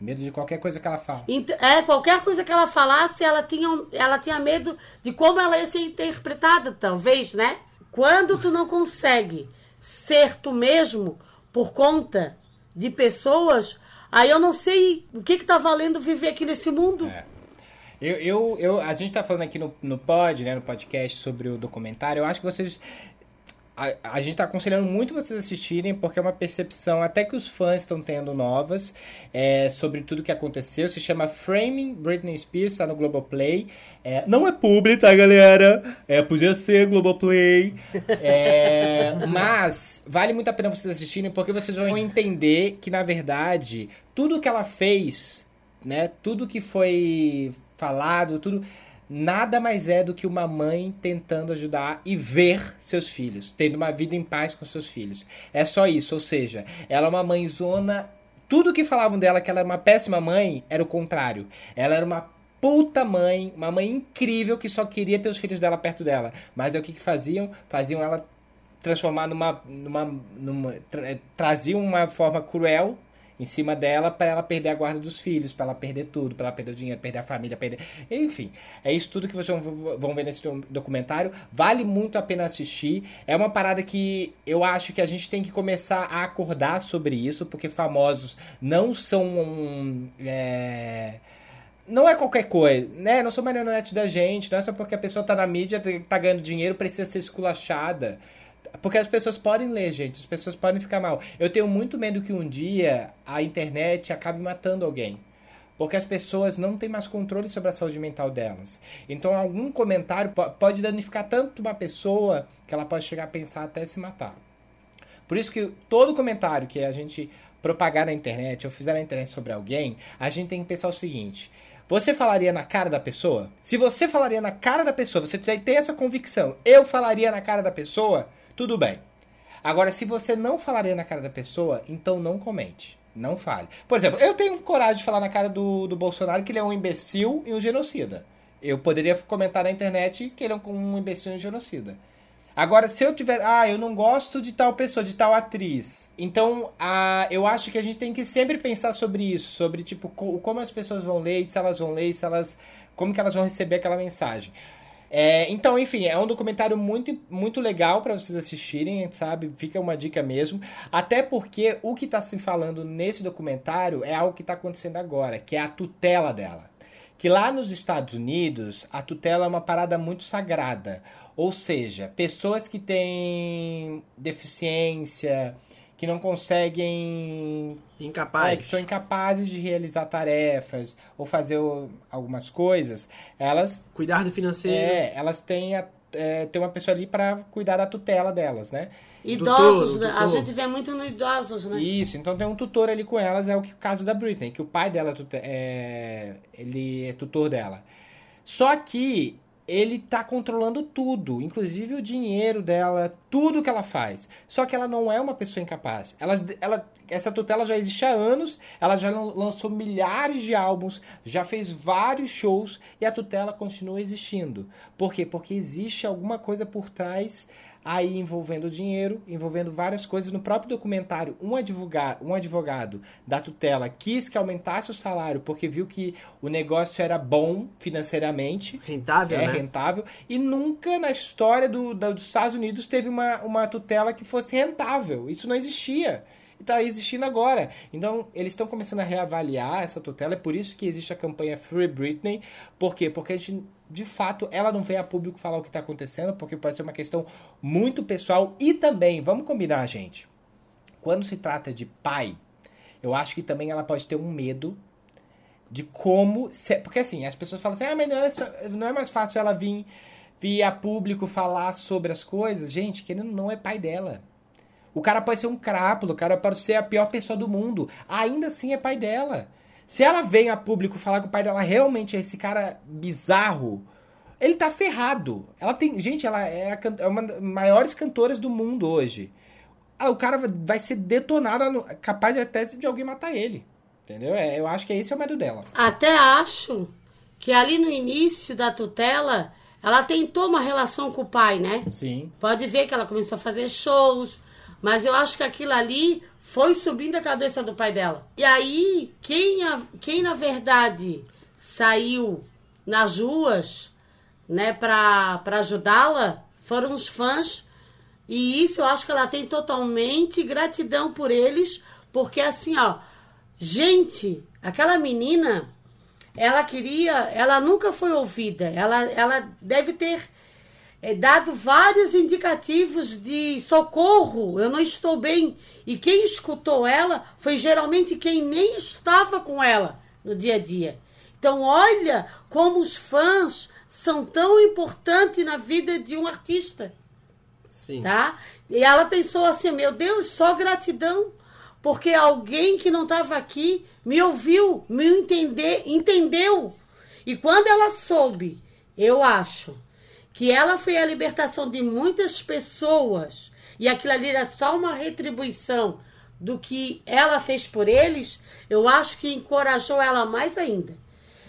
Medo de qualquer coisa que ela fala.
É, qualquer coisa que ela falasse, ela tinha, ela tinha medo de como ela ia ser interpretada, talvez, né? Quando tu não consegue ser tu mesmo por conta de pessoas, aí eu não sei o que que tá valendo viver aqui nesse mundo.
É. Eu, eu, eu, a gente tá falando aqui no, no pod, né, no podcast sobre o documentário. Eu acho que vocês a, a gente está aconselhando muito vocês assistirem, porque é uma percepção até que os fãs estão tendo novas é, sobre tudo que aconteceu. Se chama Framing Britney Spears, está no Globoplay. É, não é publi, tá, galera? É, podia ser Globoplay. É, [LAUGHS] mas vale muito a pena vocês assistirem, porque vocês vão entender que, na verdade, tudo que ela fez, né? Tudo que foi falado, tudo nada mais é do que uma mãe tentando ajudar e ver seus filhos, tendo uma vida em paz com seus filhos. É só isso, ou seja, ela é uma mãezona. Tudo que falavam dela que ela era uma péssima mãe era o contrário. Ela era uma puta mãe, uma mãe incrível que só queria ter os filhos dela perto dela. Mas é o que, que faziam? Faziam ela transformar numa. numa, numa tra, traziam uma forma cruel em cima dela para ela perder a guarda dos filhos, para ela perder tudo, para ela perder o dinheiro, perder a família, perder. Enfim, é isso tudo que vocês vão ver nesse documentário. Vale muito a pena assistir. É uma parada que eu acho que a gente tem que começar a acordar sobre isso, porque famosos não são. É não é qualquer coisa, né? Não sou marionete da gente, não é só porque a pessoa tá na mídia, tá ganhando dinheiro, precisa ser esculachada. Porque as pessoas podem ler, gente, as pessoas podem ficar mal. Eu tenho muito medo que um dia a internet acabe matando alguém. Porque as pessoas não têm mais controle sobre a saúde mental delas. Então, algum comentário pode danificar tanto uma pessoa que ela pode chegar a pensar até se matar. Por isso que todo comentário que a gente propagar na internet ou fizer na internet sobre alguém, a gente tem que pensar o seguinte: você falaria na cara da pessoa? Se você falaria na cara da pessoa, você tem essa convicção, eu falaria na cara da pessoa, tudo bem. Agora, se você não falaria na cara da pessoa, então não comente. Não fale. Por exemplo, eu tenho coragem de falar na cara do, do Bolsonaro que ele é um imbecil e um genocida. Eu poderia comentar na internet que ele é um imbecil e um genocida. Agora, se eu tiver. Ah, eu não gosto de tal pessoa, de tal atriz. Então, ah, eu acho que a gente tem que sempre pensar sobre isso. Sobre, tipo, como as pessoas vão ler, se elas vão ler, se elas. Como que elas vão receber aquela mensagem. É, então, enfim, é um documentário muito, muito legal para vocês assistirem, sabe? Fica uma dica mesmo. Até porque o que está se falando nesse documentário é algo que está acontecendo agora, que é a tutela dela. Que lá nos Estados Unidos, a tutela é uma parada muito sagrada. Ou seja, pessoas que têm deficiência, que não conseguem.
Incapazes.
É, que são incapazes de realizar tarefas ou fazer algumas coisas, elas.
Cuidar do financeiro.
É, elas têm, a, é, tem uma pessoa ali para cuidar da tutela delas, né?
Idosos, tutor, né? A gente vê muito no idosos, né?
Isso, então tem um tutor ali com elas, é o, que, o caso da Britney, que o pai dela é, ele é tutor dela. Só que ele tá controlando tudo, inclusive o dinheiro dela, tudo que ela faz. Só que ela não é uma pessoa incapaz. Ela, ela, essa tutela já existe há anos, ela já lançou milhares de álbuns, já fez vários shows e a tutela continua existindo. Por quê? Porque existe alguma coisa por trás aí envolvendo dinheiro, envolvendo várias coisas. No próprio documentário, um advogado, um advogado da tutela quis que aumentasse o salário porque viu que o negócio era bom financeiramente.
Rentável,
é,
né?
rentável. E nunca na história do, do, dos Estados Unidos teve uma, uma tutela que fosse rentável. Isso não existia está existindo agora. Então, eles estão começando a reavaliar essa tutela, é por isso que existe a campanha Free Britney. Por quê? Porque a gente, de fato, ela não vem a público falar o que está acontecendo, porque pode ser uma questão muito pessoal. E também, vamos combinar, gente, quando se trata de pai, eu acho que também ela pode ter um medo de como. Porque assim, as pessoas falam assim, ah, mas não é, não é mais fácil ela vir, vir a público falar sobre as coisas. Gente, que ele não é pai dela. O cara pode ser um crápulo, o cara pode ser a pior pessoa do mundo. Ainda assim é pai dela. Se ela vem a público falar que o pai dela realmente é esse cara bizarro, ele tá ferrado. Ela tem. Gente, ela é, a, é uma das maiores cantoras do mundo hoje. Ah, o cara vai ser detonado, capaz até de alguém matar ele. Entendeu? É, eu acho que esse é o medo dela.
Até acho que ali no início da tutela, ela tentou uma relação com o pai, né?
Sim.
Pode ver que ela começou a fazer shows mas eu acho que aquilo ali foi subindo a cabeça do pai dela. E aí, quem, a, quem na verdade saiu nas ruas, né, pra ajudá-la, foram os fãs. E isso eu acho que ela tem totalmente gratidão por eles, porque assim, ó, gente, aquela menina, ela queria, ela nunca foi ouvida, ela, ela deve ter é, dado vários indicativos de socorro, eu não estou bem. E quem escutou ela foi geralmente quem nem estava com ela no dia a dia. Então, olha como os fãs são tão importantes na vida de um artista.
Sim.
Tá? E ela pensou assim: meu Deus, só gratidão. Porque alguém que não estava aqui me ouviu, me entender, entendeu. E quando ela soube, eu acho que ela foi a libertação de muitas pessoas e aquilo ali era só uma retribuição do que ela fez por eles, eu acho que encorajou ela mais ainda.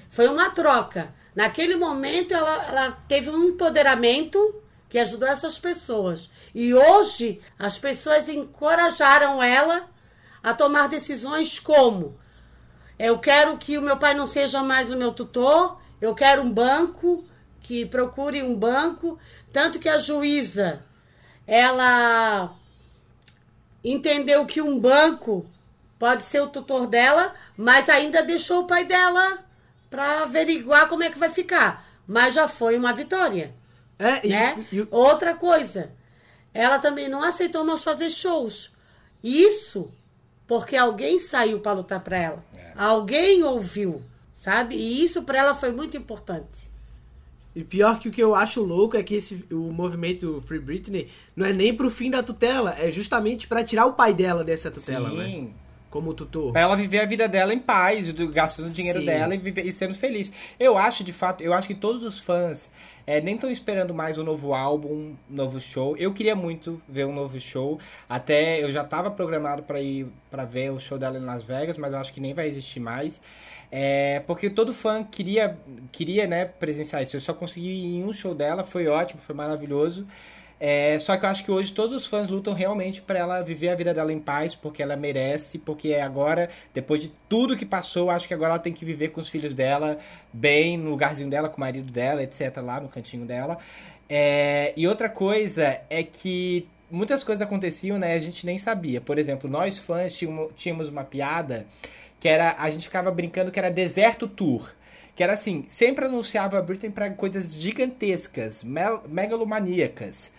Foi uma troca. Naquele momento ela, ela teve um empoderamento que ajudou essas pessoas. E hoje as pessoas encorajaram ela a tomar decisões como eu quero que o meu pai não seja mais o meu tutor, eu quero um banco, que procure um banco, tanto que a juíza ela entendeu que um banco pode ser o tutor dela, mas ainda deixou o pai dela para averiguar como é que vai ficar. Mas já foi uma vitória.
É,
né?
e, e...
Outra coisa, ela também não aceitou mais fazer shows. Isso porque alguém saiu para lutar para ela. É. Alguém ouviu, sabe? E isso para ela foi muito importante.
E pior que o que eu acho louco é que esse, o movimento Free Britney não é nem pro fim da tutela, é justamente para tirar o pai dela dessa tutela, Sim. né? Como tutor.
Pra ela viver a vida dela em paz, gastando o dinheiro Sim. dela e, viver, e sendo feliz. Eu acho, de fato, eu acho que todos os fãs é, nem estão esperando mais um novo álbum, um novo show. Eu queria muito ver um novo show. Até eu já estava programado para ir para ver o show dela em Las Vegas, mas eu acho que nem vai existir mais. É, porque todo fã queria, queria né, presenciar isso. Eu só consegui ir em um show dela, foi ótimo, foi maravilhoso. É, só que eu acho que hoje todos os fãs lutam realmente para ela viver a vida dela em paz, porque ela merece, porque agora, depois de tudo que passou, acho que agora ela tem que viver com os filhos dela, bem, no lugarzinho dela, com o marido dela, etc., lá no cantinho dela. É, e outra coisa é que muitas coisas aconteciam, né? A gente nem sabia. Por exemplo, nós fãs tínhamos uma piada que era. A gente ficava brincando que era Deserto Tour. Que era assim, sempre anunciava a Britney para coisas gigantescas, megalomaníacas.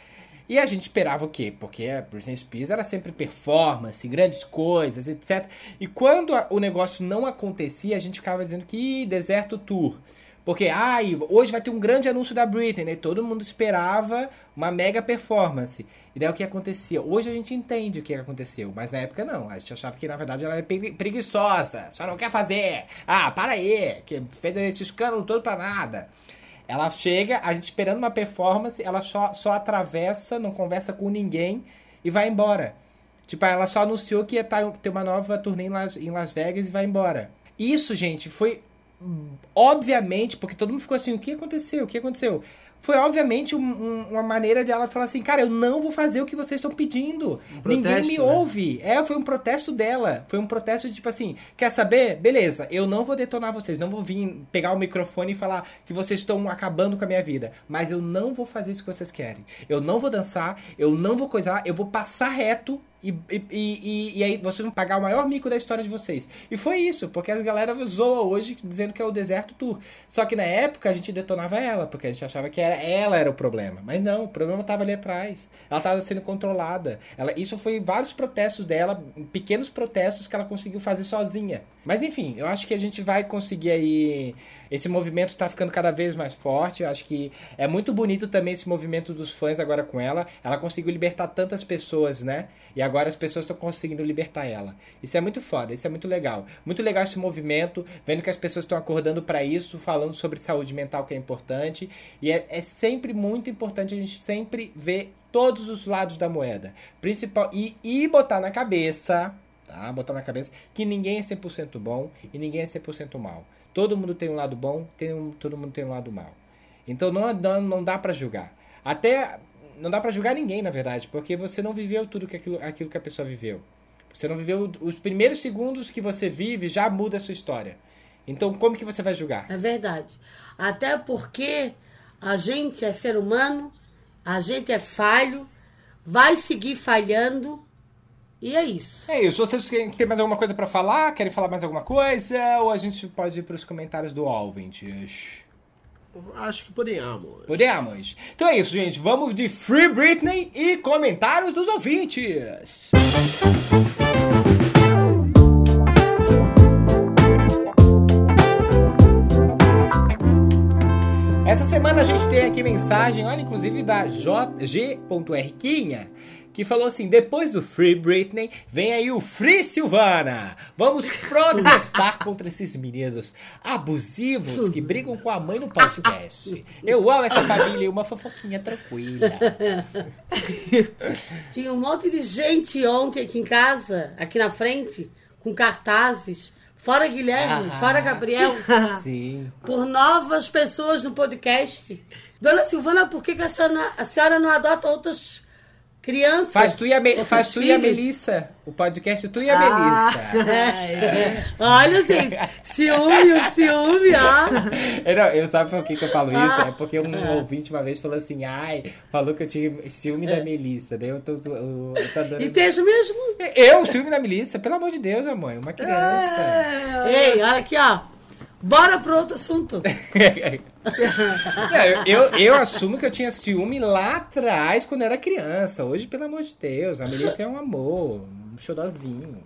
E a gente esperava o quê? Porque a Britney Spears era sempre performance, grandes coisas, etc. E quando o negócio não acontecia, a gente ficava dizendo que deserto tour. Porque, ai, hoje vai ter um grande anúncio da Britney, né? Todo mundo esperava uma mega performance. E daí o que acontecia? Hoje a gente entende o que aconteceu, mas na época não. A gente achava que na verdade ela era preguiçosa, só não quer fazer. Ah, para aí, que fez esse escândalo todo pra nada. Ela chega, a gente esperando uma performance, ela só, só atravessa, não conversa com ninguém e vai embora. Tipo, ela só anunciou que ia tá, ter uma nova turnê em Las, em Las Vegas e vai embora. Isso, gente, foi obviamente, porque todo mundo ficou assim, o que aconteceu? O que aconteceu? Foi, obviamente, um, um, uma maneira dela falar assim, cara, eu não vou fazer o que vocês estão pedindo. Um protesto, Ninguém me né? ouve. É, foi um protesto dela. Foi um protesto de, tipo assim, quer saber? Beleza, eu não vou detonar vocês. Não vou vir pegar o microfone e falar que vocês estão acabando com a minha vida. Mas eu não vou fazer isso que vocês querem. Eu não vou dançar, eu não vou coisar, eu vou passar reto e, e, e, e, aí vocês vão pagar o maior mico da história de vocês. E foi isso, porque a galera zoa hoje dizendo que é o Deserto Tour. Só que na época a gente detonava ela, porque a gente achava que era, ela era o problema. Mas não, o problema estava ali atrás. Ela estava sendo controlada. Ela, isso foi vários protestos dela, pequenos protestos que ela conseguiu fazer sozinha. Mas enfim, eu acho que a gente vai conseguir aí esse movimento está ficando cada vez mais forte. Eu acho que é muito bonito também esse movimento dos fãs agora com ela. Ela conseguiu libertar tantas pessoas, né? E agora as pessoas estão conseguindo libertar ela. Isso é muito foda, isso é muito legal. Muito legal esse movimento, vendo que as pessoas estão acordando para isso, falando sobre saúde mental que é importante. E é, é sempre muito importante a gente sempre ver todos os lados da moeda. Principal e, e botar na cabeça, tá? Botar na cabeça que ninguém é 100% bom e ninguém é 100% mal. Todo mundo tem um lado bom, tem um, todo mundo tem um lado mal. Então não, não, não dá para julgar. Até não dá para julgar ninguém, na verdade, porque você não viveu tudo que aquilo, aquilo que a pessoa viveu. Você não viveu os primeiros segundos que você vive já muda a sua história. Então como que você vai julgar?
É verdade. Até porque a gente é ser humano, a gente é falho, vai seguir falhando e é isso.
É isso. Vocês têm mais alguma coisa para falar? Querem falar mais alguma coisa? Ou a gente pode ir para os comentários do ouvintes?
Acho que podemos.
Podemos. Então é isso, gente. Vamos de Free Britney e comentários dos ouvintes. Essa semana a gente tem aqui mensagem, olha, inclusive da G.Rquinha que falou assim: depois do Free Britney, vem aí o Free Silvana. Vamos protestar [LAUGHS] contra esses meninos abusivos que brigam com a mãe no podcast. [LAUGHS] Eu amo essa família e uma fofoquinha tranquila. [LAUGHS]
Tinha um monte de gente ontem aqui em casa, aqui na frente, com cartazes. Fora Guilherme, ah, fora Gabriel.
Sim.
Por novas pessoas no podcast. Dona Silvana, por que, que a, senhora, a senhora não adota outras Criança.
Faz tu e a, Me faz tu e a Melissa. O podcast tu e a ah, Melissa. [LAUGHS]
É. Olha, gente. Ciúme, o ciúme, ó.
Eu, não, eu sabe por que, que eu falo isso? É porque um ouvinte uma vez falou assim: ai, falou que eu tinha ciúme da Melissa. Daí eu tô, eu, eu tô dando.
E tem mesmo.
Eu, ciúme da Melissa? Pelo amor de Deus, mãe. Uma criança.
É. Ei, olha aqui, ó. Bora pro outro assunto. [LAUGHS]
Não, eu, eu assumo que eu tinha ciúme lá atrás, quando era criança. Hoje, pelo amor de Deus, a Melissa é um amor, um xodozinho.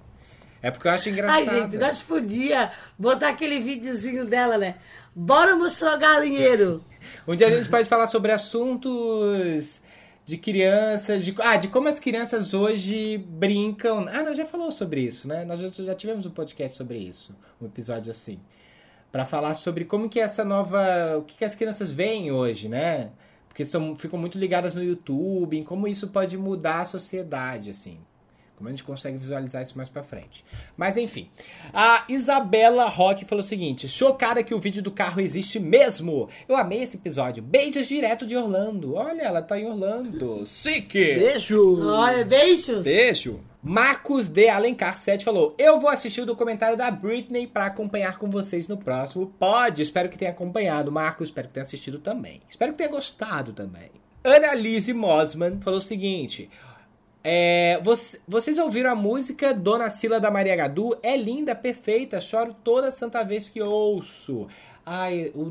É porque eu acho engraçado.
Ai, gente, nós podia botar aquele videozinho dela, né? Bora mostrar o galinheiro. [LAUGHS]
Um dia a gente pode falar sobre assuntos de criança, de, ah, de como as crianças hoje brincam. Ah, nós já falou sobre isso, né? Nós já, já tivemos um podcast sobre isso, um episódio assim para falar sobre como que essa nova, o que, que as crianças veem hoje, né? Porque são, ficam muito ligadas no YouTube, em como isso pode mudar a sociedade, assim. Como a gente consegue visualizar isso mais pra frente. Mas enfim. A Isabela Roque falou o seguinte: chocada que o vídeo do carro existe mesmo. Eu amei esse episódio. Beijos direto de Orlando. Olha, ela tá em Orlando. Sick!
Beijo!
Olha, beijos.
Beijo. Marcos de Alencar 7 falou: Eu vou assistir o documentário da Britney para acompanhar com vocês no próximo. Pode, espero que tenha acompanhado. Marcos, espero que tenha assistido também. Espero que tenha gostado também. Annalise Mosman falou o seguinte: é, você- vocês ouviram a música Dona Sila da Maria Gadu? É linda, perfeita, choro toda santa vez que ouço. Ai, o,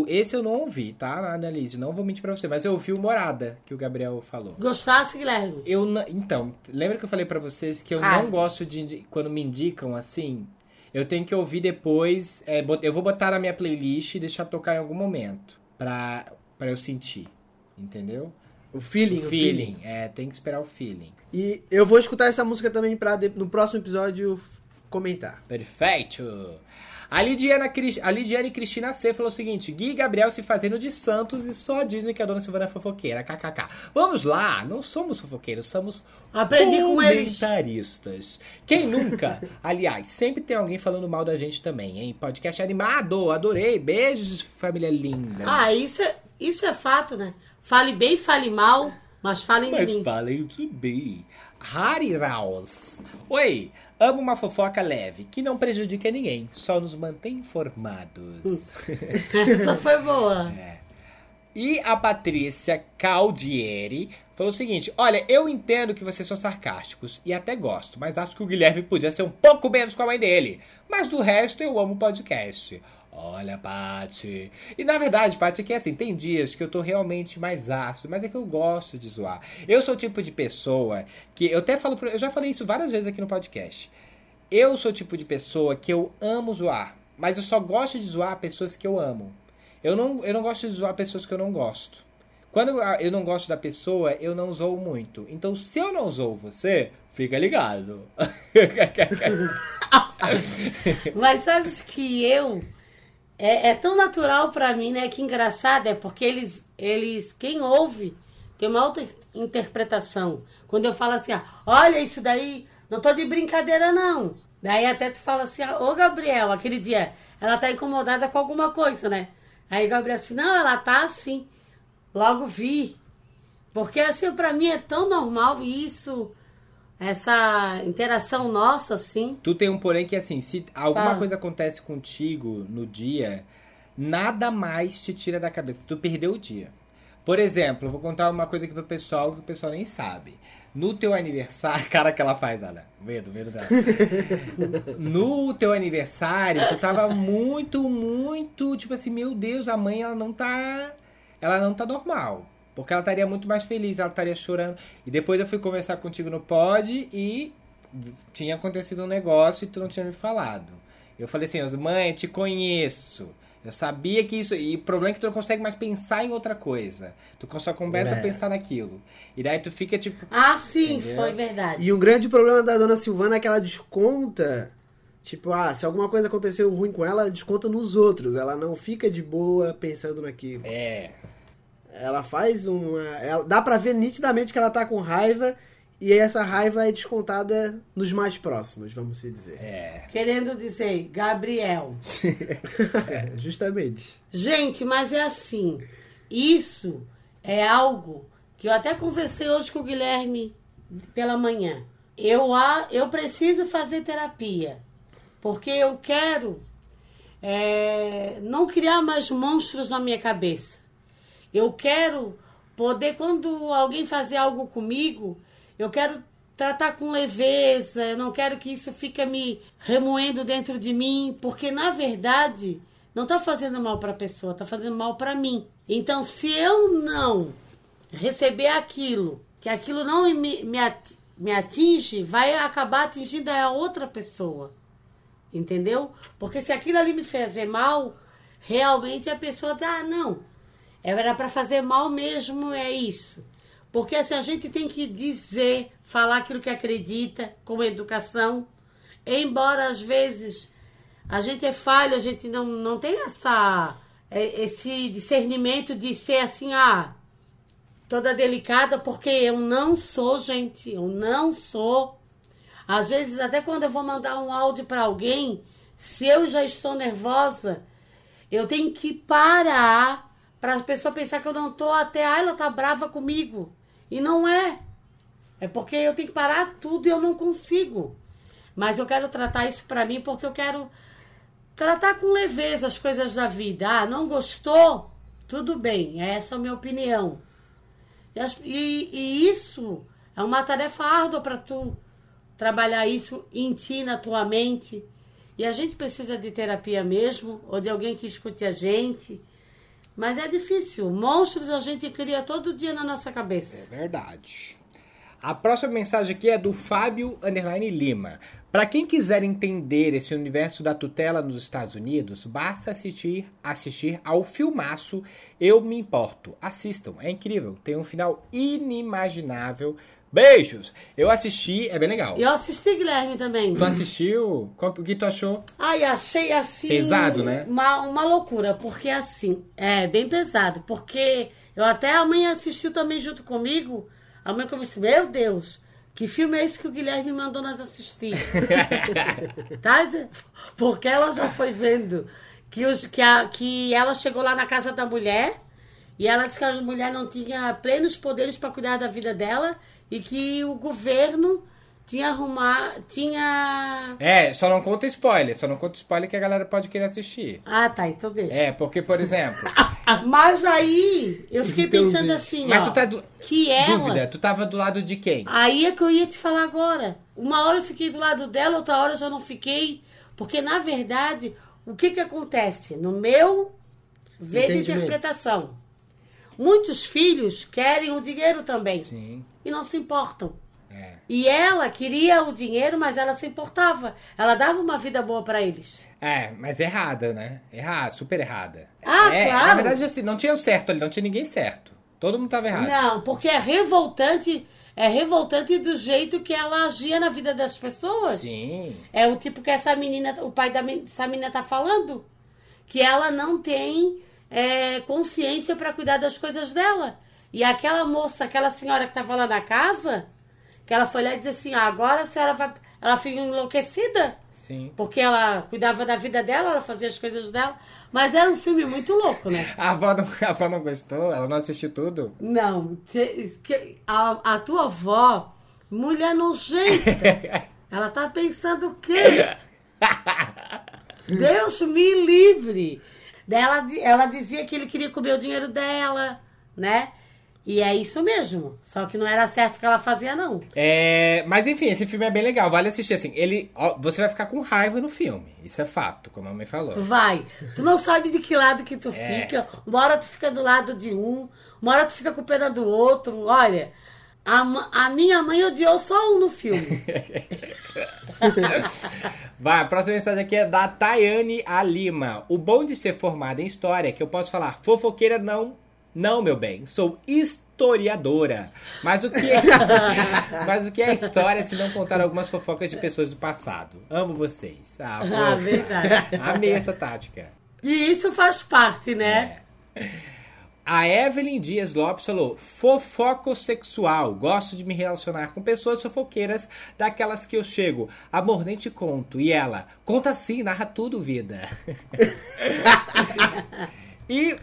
o- esse eu não ouvi, tá, Annalise? Não vou mentir pra você, mas eu ouvi o Morada, que o Gabriel falou.
Gostasse, Guilherme?
Eu não- então, lembra que eu falei pra vocês que eu
Ah.
não gosto de quando me indicam assim? Eu tenho que ouvir depois, é, eu vou botar na minha playlist e deixar tocar em algum momento pra, pra eu sentir, entendeu?
O feeling,
o
o
feeling, é, tem que esperar o feeling.
E eu vou escutar essa música também pra de- no próximo episódio comentar.
Perfeito! A Lidiana, a Lidiane Cristina C falou o seguinte: Gui e Gabriel se fazendo de santos e só dizem que a dona Silvana é fofoqueira. KKK. Vamos lá, não somos fofoqueiros, somos
Aprendi
comentaristas. Quem nunca? [LAUGHS] Aliás, sempre tem alguém falando mal da gente também, hein? Podcast animado, adorei. Beijos, família linda.
Ah, isso é, isso é fato, né? Fale bem, fale mal, mas falem de
Mas
mim.
falem to be. Harry Raus. Oi, amo uma fofoca leve, que não prejudica ninguém, só nos mantém informados. [LAUGHS]
Essa foi boa.
E a Patrícia Caldieri falou o seguinte: Olha, eu entendo que vocês são sarcásticos e até gosto, mas acho que o Guilherme podia ser um pouco menos com a mãe dele. Mas do resto eu amo o podcast. Olha, Paty. E na verdade, Paty, é que assim, tem dias que eu tô realmente mais ácido, mas é que eu gosto de zoar. Eu sou o tipo de pessoa que. Eu até falo. Eu já falei isso várias vezes aqui no podcast. Eu sou o tipo de pessoa que eu amo zoar, mas eu só gosto de zoar pessoas que eu amo. Eu não, eu não gosto de zoar pessoas que eu não gosto. Quando eu não gosto da pessoa, eu não zoo muito. Então, se eu não zoo você, fica ligado. [LAUGHS]
Mas sabes que eu. É, é tão natural pra mim, né? Que engraçado é porque eles, eles. Quem ouve tem uma outra interpretação. Quando eu falo assim, olha isso daí, não tô de brincadeira, não. Daí até tu fala assim, ah, ô Gabriel, aquele dia, ela tá incomodada com alguma coisa, né? Aí Gabriel assim, não, ela tá assim. Logo vi. Porque assim, pra mim é tão normal isso, essa interação nossa, assim.
Tu tem um porém que assim, se alguma
Fala.
coisa acontece contigo no dia, nada mais te tira da cabeça. Tu perdeu o dia. Por exemplo, vou contar uma coisa aqui pro pessoal que o pessoal nem sabe. No teu aniversário, [LAUGHS] cara que ela faz, olha, medo, medo dela. [LAUGHS] no teu aniversário, tu tava muito, muito, tipo assim, meu Deus, a mãe ela não tá, ela não tá normal. Porque ela estaria muito mais feliz, ela estaria chorando. E depois eu fui conversar contigo no pod e tinha acontecido um negócio e tu não tinha me falado. Eu falei assim, mãe, te conheço. Eu sabia que isso. E o problema é que tu não consegue mais pensar em outra coisa. Tu só começa
É.
a pensar naquilo. E daí tu fica tipo.
Ah, sim,
Entendeu?
foi verdade.
E um grande problema da dona Silvana é que ela desconta. Tipo, ah, se alguma coisa aconteceu ruim com ela, ela desconta nos outros. Ela não fica de boa pensando naquilo.
É.
Ela faz uma. Ela, dá pra ver nitidamente que ela tá com raiva. E essa raiva é descontada nos mais próximos, vamos se dizer.
É.
Querendo dizer, Gabriel. [LAUGHS]
É, justamente.
Gente, mas é assim. Isso é algo que eu até conversei hoje com o Guilherme pela manhã. Eu, a- eu preciso fazer terapia. Porque eu quero é, não criar mais monstros na minha cabeça. Eu quero poder, quando alguém fazer algo comigo, eu quero tratar com leveza, eu não quero que isso fique me remoendo dentro de mim, porque na verdade não está fazendo mal para a pessoa, está fazendo mal para mim. Então, se eu não receber aquilo, que aquilo não me, me, at- me atinge, vai acabar atingindo a outra pessoa. Entendeu? Porque se aquilo ali me fazer mal, realmente a pessoa diz, ah, não, era para fazer mal mesmo, é isso. Porque assim, a gente tem que dizer, falar aquilo que acredita, com educação, embora às vezes a gente é falho, a gente não, não tem essa, é, esse discernimento de ser assim, ah, toda delicada, porque eu não sou, gente, eu não sou. Às vezes, até quando eu vou mandar um áudio para alguém, se eu já estou nervosa, eu tenho que parar para a pessoa pensar que eu não tô até, ah, ela tá brava comigo. E não é. É porque eu tenho que parar tudo e eu não consigo. Mas eu quero tratar isso para mim porque eu quero tratar com leveza as coisas da vida. Ah, não gostou? Tudo bem, essa é a minha opinião. E, e, isso é uma tarefa árdua para tu trabalhar isso em ti, na tua mente. E a gente precisa de terapia mesmo, ou de alguém que escute a gente. Mas é difícil. Monstros a gente cria todo dia na nossa cabeça.
É verdade. A próxima mensagem aqui é do Fábio Underline Lima. Para quem quiser entender esse universo da tutela nos Estados Unidos, basta assistir, assistir ao filmaço Eu Me Importo. Assistam, é incrível. Tem um final inimaginável. Beijos! Eu assisti, é bem legal.
Eu assisti, Guilherme, também.
Tu assistiu? Qual, o que tu achou?
Ai, achei assim.
Pesado, né?
Uma, uma loucura, porque assim, é bem pesado. Porque eu até a mãe assistiu também junto comigo. A mãe começou, meu Deus, que filme é esse que o Guilherme mandou nós assistir? [LAUGHS] tá? Porque ela já foi vendo que, os, que, a, que ela chegou lá na casa da mulher e ela disse que a mulher não tinha plenos poderes para cuidar da vida dela e que o governo tinha arrumar, tinha...
É, só não conta spoiler, só não conta spoiler que a galera pode querer assistir.
Ah, tá, então deixa.
É, porque, por exemplo... [LAUGHS]
Mas aí, eu fiquei então, pensando assim,
Mas
ó,
tu tá do...
que ela...
Dúvida, tu tava do lado de quem?
Aí é que eu ia te falar agora. Uma hora eu fiquei do lado dela, outra hora eu já não fiquei. Porque, na verdade, o que que acontece? No meu ver de interpretação. Muitos filhos querem o dinheiro também.
Sim.
E não se importam.
É.
E ela queria o dinheiro, mas ela se importava. Ela dava uma vida boa para eles.
É, mas errada, né? Errada, super errada.
Ah,
é,
claro.
Na verdade, assim, não tinha certo ali, não tinha ninguém certo. Todo mundo tava errado.
Não, porque é revoltante, é revoltante do jeito que ela agia na vida das pessoas.
Sim.
É o tipo que essa menina, o pai dessa menina tá falando. Que ela não tem é, consciência para cuidar das coisas dela. E aquela moça, aquela senhora que tava lá na casa, que ela foi lá e disse assim: ah, agora a senhora vai. Ela fica enlouquecida.
Sim.
Porque ela cuidava da vida dela, ela fazia as coisas dela. Mas era um filme muito louco, né?
A avó não, a avó não gostou? Ela não assistiu tudo?
Não. A, a tua avó, mulher nojenta. [LAUGHS] ela tá pensando o quê? [LAUGHS] Deus me livre. Daí Ela, ela dizia que ele queria comer o dinheiro dela, né? E é isso mesmo. Só que não era certo o que ela fazia, não.
É, mas enfim, esse filme é bem legal, vale assistir. Assim, ele, ó, você vai ficar com raiva no filme. Isso é fato, como a mãe falou.
Vai. Tu não sabe de que lado que tu
É.
fica. Uma hora tu fica do lado de um, uma hora tu fica com pena do outro. Olha, a, a minha mãe odiou só um no filme. [LAUGHS]
Vai, a próxima mensagem aqui é da Tayane A. Lima. O bom de ser formada em história é que eu posso falar fofoqueira não, não, meu bem. Sou historiadora. Mas o que é, [LAUGHS] mas o que é história se não contar algumas fofocas de pessoas do passado? Amo vocês. Ah,
ah, verdade. [LAUGHS]
Amei essa tática.
E isso faz parte, né?
A Evelyn Dias Lopes falou: fofoco sexual. Gosto de me relacionar com pessoas fofoqueiras, daquelas que eu chego. Amor, nem te conto. E ela: conta sim, narra tudo, vida. [LAUGHS] e.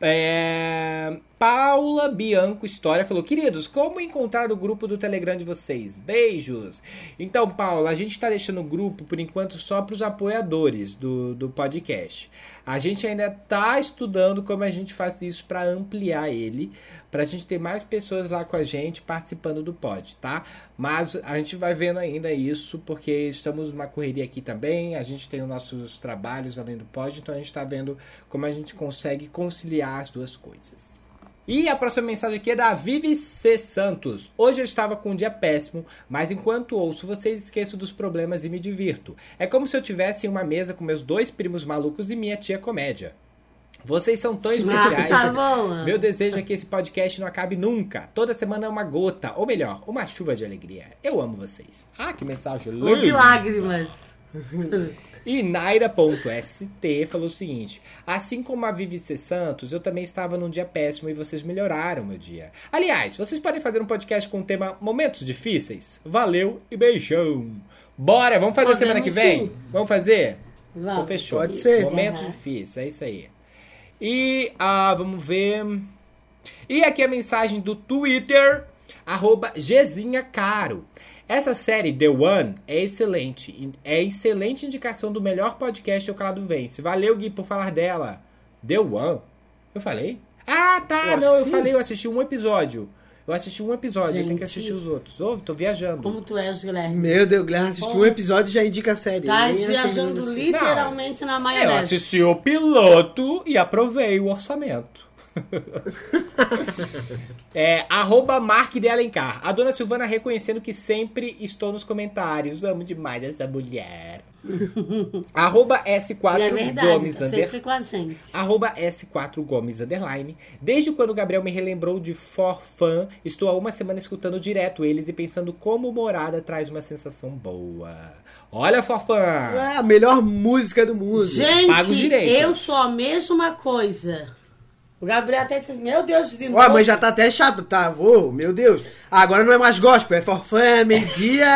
é, Paula Bianco História falou: Queridos, como encontrar o grupo do Telegram de vocês? Beijos! Então, Paula, a gente está deixando o grupo por enquanto só para os apoiadores do, do podcast. A gente ainda está estudando como a gente faz isso para ampliar ele, para a gente ter mais pessoas lá com a gente participando do pod, tá? Mas a gente vai vendo ainda isso, porque estamos numa correria aqui também, a gente tem os nossos trabalhos além do pod, então a gente está vendo como a gente consegue conciliar as duas coisas. E a próxima mensagem aqui é da Vivi C. Santos. Hoje eu estava com um dia péssimo, mas enquanto ouço vocês esqueço dos problemas e me divirto. É como se eu tivesse em uma mesa com meus dois primos malucos e minha tia comédia. Vocês são tão especiais.
tá bom.
Meu desejo é que esse podcast não acabe nunca. Toda semana é uma gota, ou melhor, uma chuva de alegria. Eu amo vocês. Ah, que mensagem
Ou de
linda.
lágrimas. [LAUGHS]
E Naira.st falou o seguinte: Assim como a Vivi C. Santos, eu também estava num dia péssimo e vocês melhoraram meu dia. Aliás, vocês podem fazer um podcast com o tema Momentos Difíceis? Valeu e beijão! Bora, vamos fazer
Podemos
semana que vem?
sim.
Vamos fazer?
Vamos.
Então fechou.
Pode ser.
Momentos
Uhum.
difíceis, é isso aí. E ah, vamos ver. E aqui a mensagem do Twitter, arroba Gezinha Caro. Essa série The One é excelente. É excelente indicação do melhor podcast O Calado Vence. Valeu, Gui, por falar dela. The One? Eu falei? Ah, tá.
Eu
não, eu
sim.
falei, eu assisti um episódio. Eu assisti um episódio, eu tenho que
Gente.
assistir os outros. Ô, tô viajando.
Como tu és, Guilherme?
Meu Deus, Guilherme assistiu um episódio e já indica a série.
Tá
a
viajando
assim.
literalmente na
É, eu assisti o piloto e aprovei o orçamento. [LAUGHS] é, arroba Mark de Alencar. A dona Silvana reconhecendo que sempre estou nos comentários. Amo demais essa mulher. [LAUGHS] arroba S4
E é verdade,
Gomes
tá
under-
sempre com a gente.
Arroba S4 Gomes Underline. Desde quando o Gabriel me relembrou de For Fun, estou há uma semana escutando direto eles e pensando como morada traz uma sensação boa. Olha, For Fun!
É a melhor música do mundo.
Gente, eu sou a mesma coisa. O Gabriel até disse, meu Deus, de novo.
a mãe já tá até chato, tá? Ô, meu Deus. Agora não é mais gospel, é forfã, é meio-dia,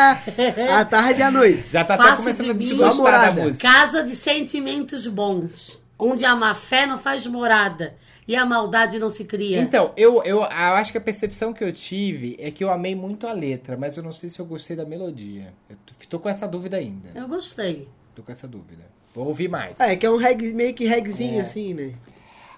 [LAUGHS] à tarde e à noite.
Já tá até
Faça
começando a
de mim
desgostar da
morada.
música.
Casa de sentimentos bons. Onde a má fé não faz morada. E a maldade não se cria.
Então, eu, eu, eu acho que a percepção que eu tive é que eu amei muito a letra, mas eu não sei se eu gostei da melodia. Eu tô, tô com essa dúvida ainda.
Eu gostei.
Tô com essa dúvida. Vou ouvir mais.
É, que é um reg, meio que regzinho
É.
assim, né?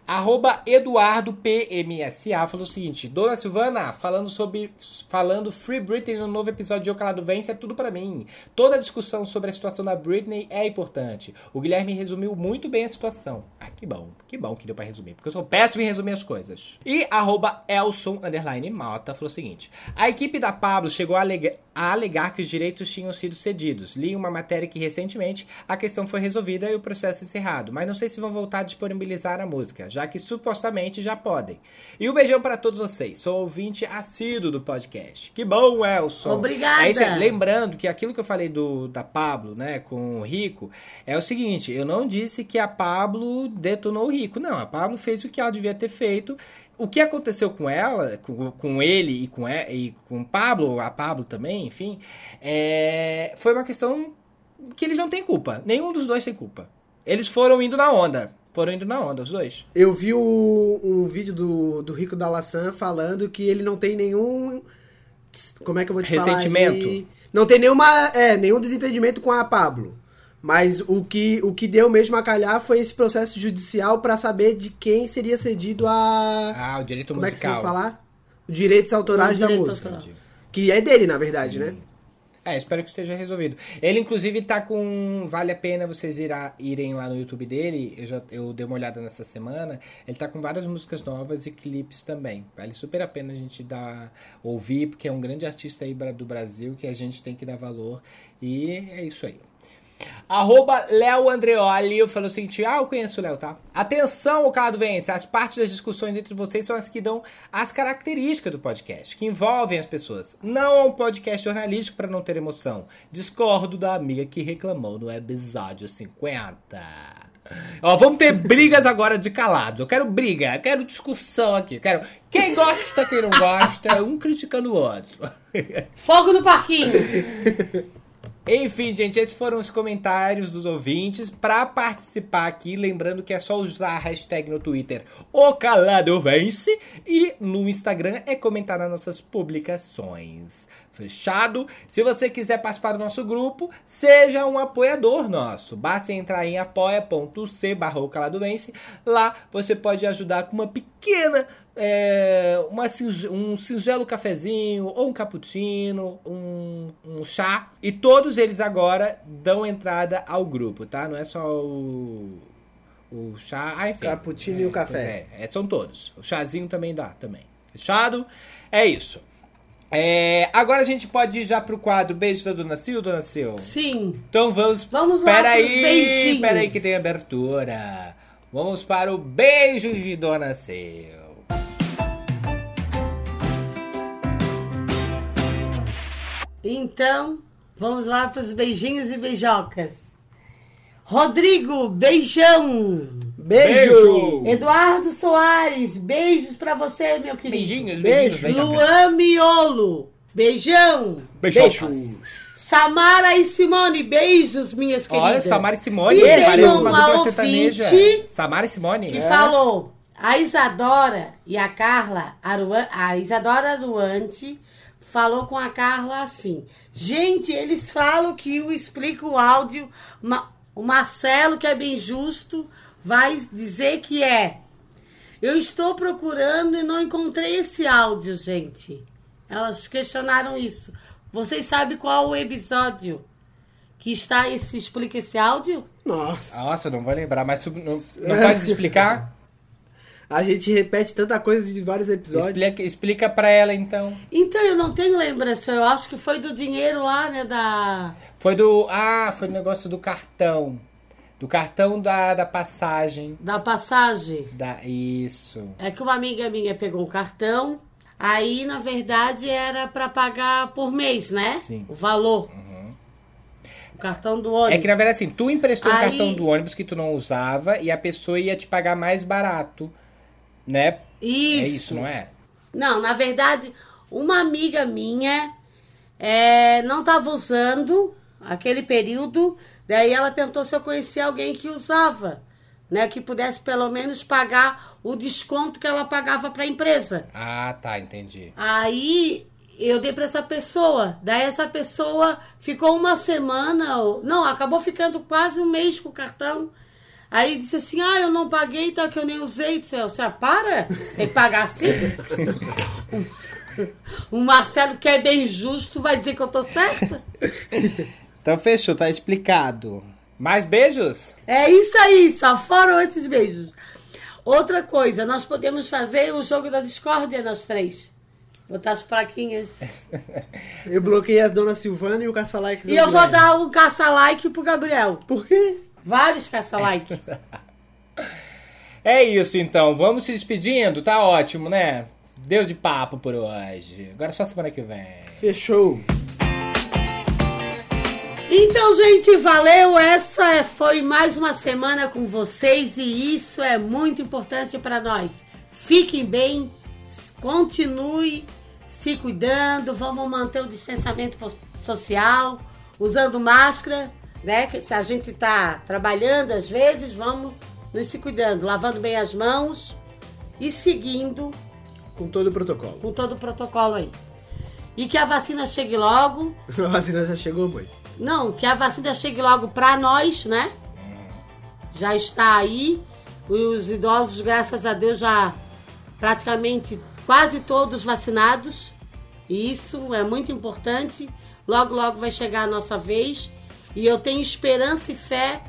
Arroba Eduardo PMSA falou o seguinte: Dona Silvana, falando sobre. Falando Free Britney no novo episódio de O Calado Vence é tudo pra mim. Toda a discussão sobre a situação da Britney é importante. O Guilherme resumiu muito bem a situação. Ah, que bom, que bom que deu pra resumir, porque eu sou péssimo em resumir as coisas. E arroba Elson Malta falou o seguinte: A equipe da Pablo chegou a alegar, a alegar que os direitos tinham sido cedidos. Li uma matéria que recentemente a questão foi resolvida e o processo encerrado, mas não sei se vão voltar a disponibilizar a música, já que supostamente já podem. E um beijão para todos vocês. Sou ouvinte assíduo do podcast. Que bom, Elson.
Obrigada.
É isso aí. Lembrando que aquilo que eu falei do da Pablo, né, com o Rico, é o seguinte, eu não disse que a Pablo detonou o Rico, não. A Pablo fez o que ela devia ter feito. O que aconteceu com ela, com, com ele e com, e, com o Pablo, a Pablo também, enfim, é, foi uma questão que eles não têm culpa. Nenhum dos dois tem culpa. Eles foram indo na onda. Foram indo na onda, os dois.
Eu vi o- um vídeo do, do Rico da Laçã falando que ele não tem nenhum. Como é que eu vou te
Ressentimento?
falar? Ele não tem nenhuma, é, nenhum desentendimento com a Pablo. Mas o que, o que deu mesmo a calhar foi esse processo judicial pra saber de quem seria cedido a.
Ah, o direito
como é que você
musical.
vai falar? Os direitos autorais
O
da
direito
música.
autoral.
Que é dele, na verdade, né?
É, espero que esteja resolvido. Ele, inclusive, tá com. Vale a pena vocês irá, irem lá no YouTube dele. Eu, já, eu dei uma olhada nessa semana. Ele tá com várias músicas novas e clipes também. Vale super a pena a gente dar, ouvir, porque é um grande artista aí do Brasil que a gente tem que dar valor. E é isso aí. Arroba Léo Andreoli falou o seguinte: Ah, eu conheço o Léo, tá? Atenção, o Calado Vence. As partes das discussões entre vocês são as que dão as características do podcast, que envolvem as pessoas. Não é um podcast jornalístico para não ter emoção. Discordo da amiga que reclamou no episódio 50. Ó, vamos ter [LAUGHS] brigas agora de calados. Eu quero briga, eu quero discussão aqui. Eu quero quem gosta, quem não gosta, um criticando o outro.
Fogo no parquinho. [LAUGHS]
Enfim, gente, esses foram os comentários dos ouvintes. Pra participar aqui, lembrando que é só usar a hashtag no Twitter O Calado Vence e no Instagram é comentar nas nossas publicações. Fechado? Se você quiser participar do nosso grupo, seja um apoiador nosso. Basta entrar em apoia.c. Lá você pode ajudar com uma pequena é, uma um singelo cafezinho, ou um cappuccino, um, um chá. E todos eles agora dão entrada ao grupo, tá? Não é só o, o chá. Ah, enfim.
Cappuccino e o
pois
café.
É, é, são todos. O chazinho também dá, também. Fechado? É isso. É, agora a gente pode ir já pro quadro Beijo da Dona Sil, Dona Sil?
Sim.
Então vamos.
Vamos lá
Pera
pros
aí,
beijinhos.
pera aí que tem abertura. Vamos para o beijo de Dona Sil.
Então, vamos lá para os beijinhos e beijocas. Rodrigo, beijão.
Beijo!
Eduardo Soares, beijos pra você, meu querido.
Beijinhos,
Beijo.
beijinhos. beijão.
Luan Miolo, beijão.
Beijão.
Samara e Simone, beijos, minhas queridas.
Olha, Samara e Simone,
E tem
parece uma
uma
dupla sertaneja. Samara e Simone.
que
É.
falou. A Isadora e a Carla, Aruan, a Isadora Aruante falou com a Carla assim: Gente, eles falam que o explica o áudio. Ma- o Marcelo, que é bem justo, vai dizer que é. Eu estou procurando e não encontrei esse áudio, gente. Elas questionaram isso. Vocês sabem qual o episódio que está esse explica esse áudio?
Nossa,
Nossa, não vou lembrar, mas não, não [LAUGHS] pode explicar?
A gente repete tanta coisa de vários episódios.
Explica, explica pra ela, então.
Então, eu não tenho lembrança. Eu acho que foi do dinheiro lá, né? Da.
Foi do... Ah, foi o negócio do cartão. Do cartão da, da passagem.
Da passagem.
Da... Isso.
É que uma amiga minha pegou um cartão. Aí, na verdade, era pra pagar por mês, né?
Sim.
O valor. O cartão do ônibus.
É que, na verdade, assim, tu emprestou um
Aí-
cartão do ônibus que tu não usava e a pessoa ia te pagar mais barato, né?
Isso.
É isso, não é?
Não, na verdade, uma amiga minha é, não estava usando aquele período. Daí ela perguntou se eu conhecia alguém que usava, né? Que pudesse pelo menos pagar o desconto que ela pagava para a empresa.
Ah, tá, entendi.
Aí eu dei para essa pessoa. Daí essa pessoa ficou uma semana, ou- não, acabou ficando quase um mês com o cartão. Aí disse assim: Ah, eu não paguei, tá? Que eu nem usei. Disse, você para? Tem que pagar assim? [LAUGHS] o Marcelo, que é bem justo, vai dizer que eu tô certa?
Então fechou, tá explicado. Mais beijos?
É isso aí, só foram esses beijos. Outra coisa, nós podemos fazer o jogo da discórdia, nós três. Botar as plaquinhas. [LAUGHS]
Eu bloqueei a dona Silvana e o caça-like.
E eu vou dar um caça-like pro Gabriel.
Por quê?
Vários caça-like. [LAUGHS]
É isso então, vamos se despedindo, tá ótimo, né? Deu de papo por hoje. Agora só semana que vem.
Fechou.
Então, gente, valeu. Essa foi mais uma semana com vocês e isso é muito importante para nós. Fiquem bem, continue se cuidando, vamos manter o distanciamento social, usando máscara, né? Que se a gente está trabalhando às vezes, vamos nos se cuidando, lavando bem as mãos e seguindo
Com todo o protocolo.
com todo o protocolo aí. E que a vacina chegue logo. [LAUGHS]
A vacina já chegou, mãe.
Não, que a vacina chegue logo pra nós, né? Já está aí. Os idosos, graças a Deus, já praticamente quase todos vacinados. E Isso é muito importante. Logo, logo vai chegar a nossa vez. E eu tenho esperança e fé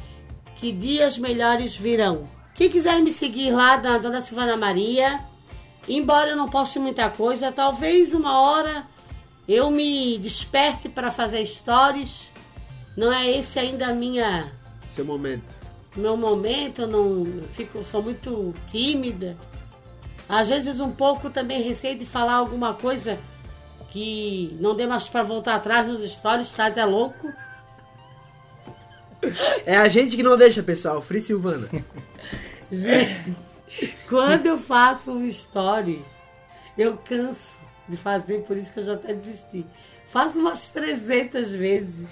que dias melhores virão. Quem quiser me seguir lá da Dona Silvana Maria, embora eu não poste muita coisa, talvez uma hora eu me desperte para fazer stories. Não é esse ainda a minha
Seu momento.
meu momento, eu não eu fico, eu sou muito tímida. Às vezes um pouco também receio de falar alguma coisa que não dê mais para voltar atrás nos stories, tá? É louco.
É a gente que não deixa, pessoal. Free Silvana.
Gente, quando eu faço um stories, eu canso de fazer, por isso que eu já até desisti. Faço umas 300 vezes.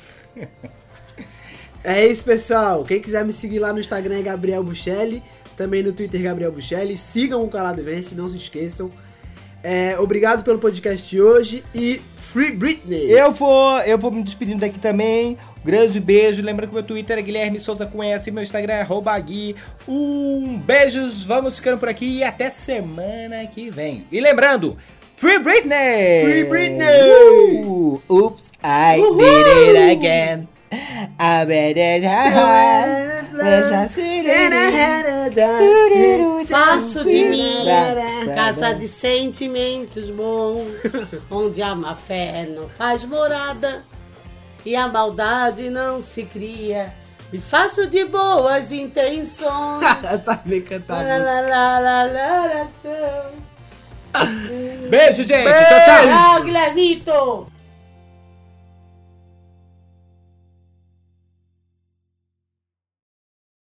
É isso, pessoal. Quem quiser me seguir lá no Instagram é Gabriel Buchelli. Também no Twitter, Gabriel Buchelli. Sigam o Calado Vence, não se esqueçam. É, obrigado pelo podcast de hoje e Free Britney.
Eu vou, eu vou me despedindo daqui também. Um grande beijo. Lembrando que meu Twitter é Guilherme Souza com S e meu Instagram é Gui. Um beijos, vamos ficando por aqui e até semana que vem. E lembrando, Free Britney!
Free Britney!
Uh, oops, I did it again. I bet it
Faço de mim casa de sentimentos bons, onde a má fé não faz morada e a maldade não se cria. Me faço de boas intenções.
Sabe cantar
lá, são.
Beijo, gente. Tchau, tchau.
Tchau, Guilhermito!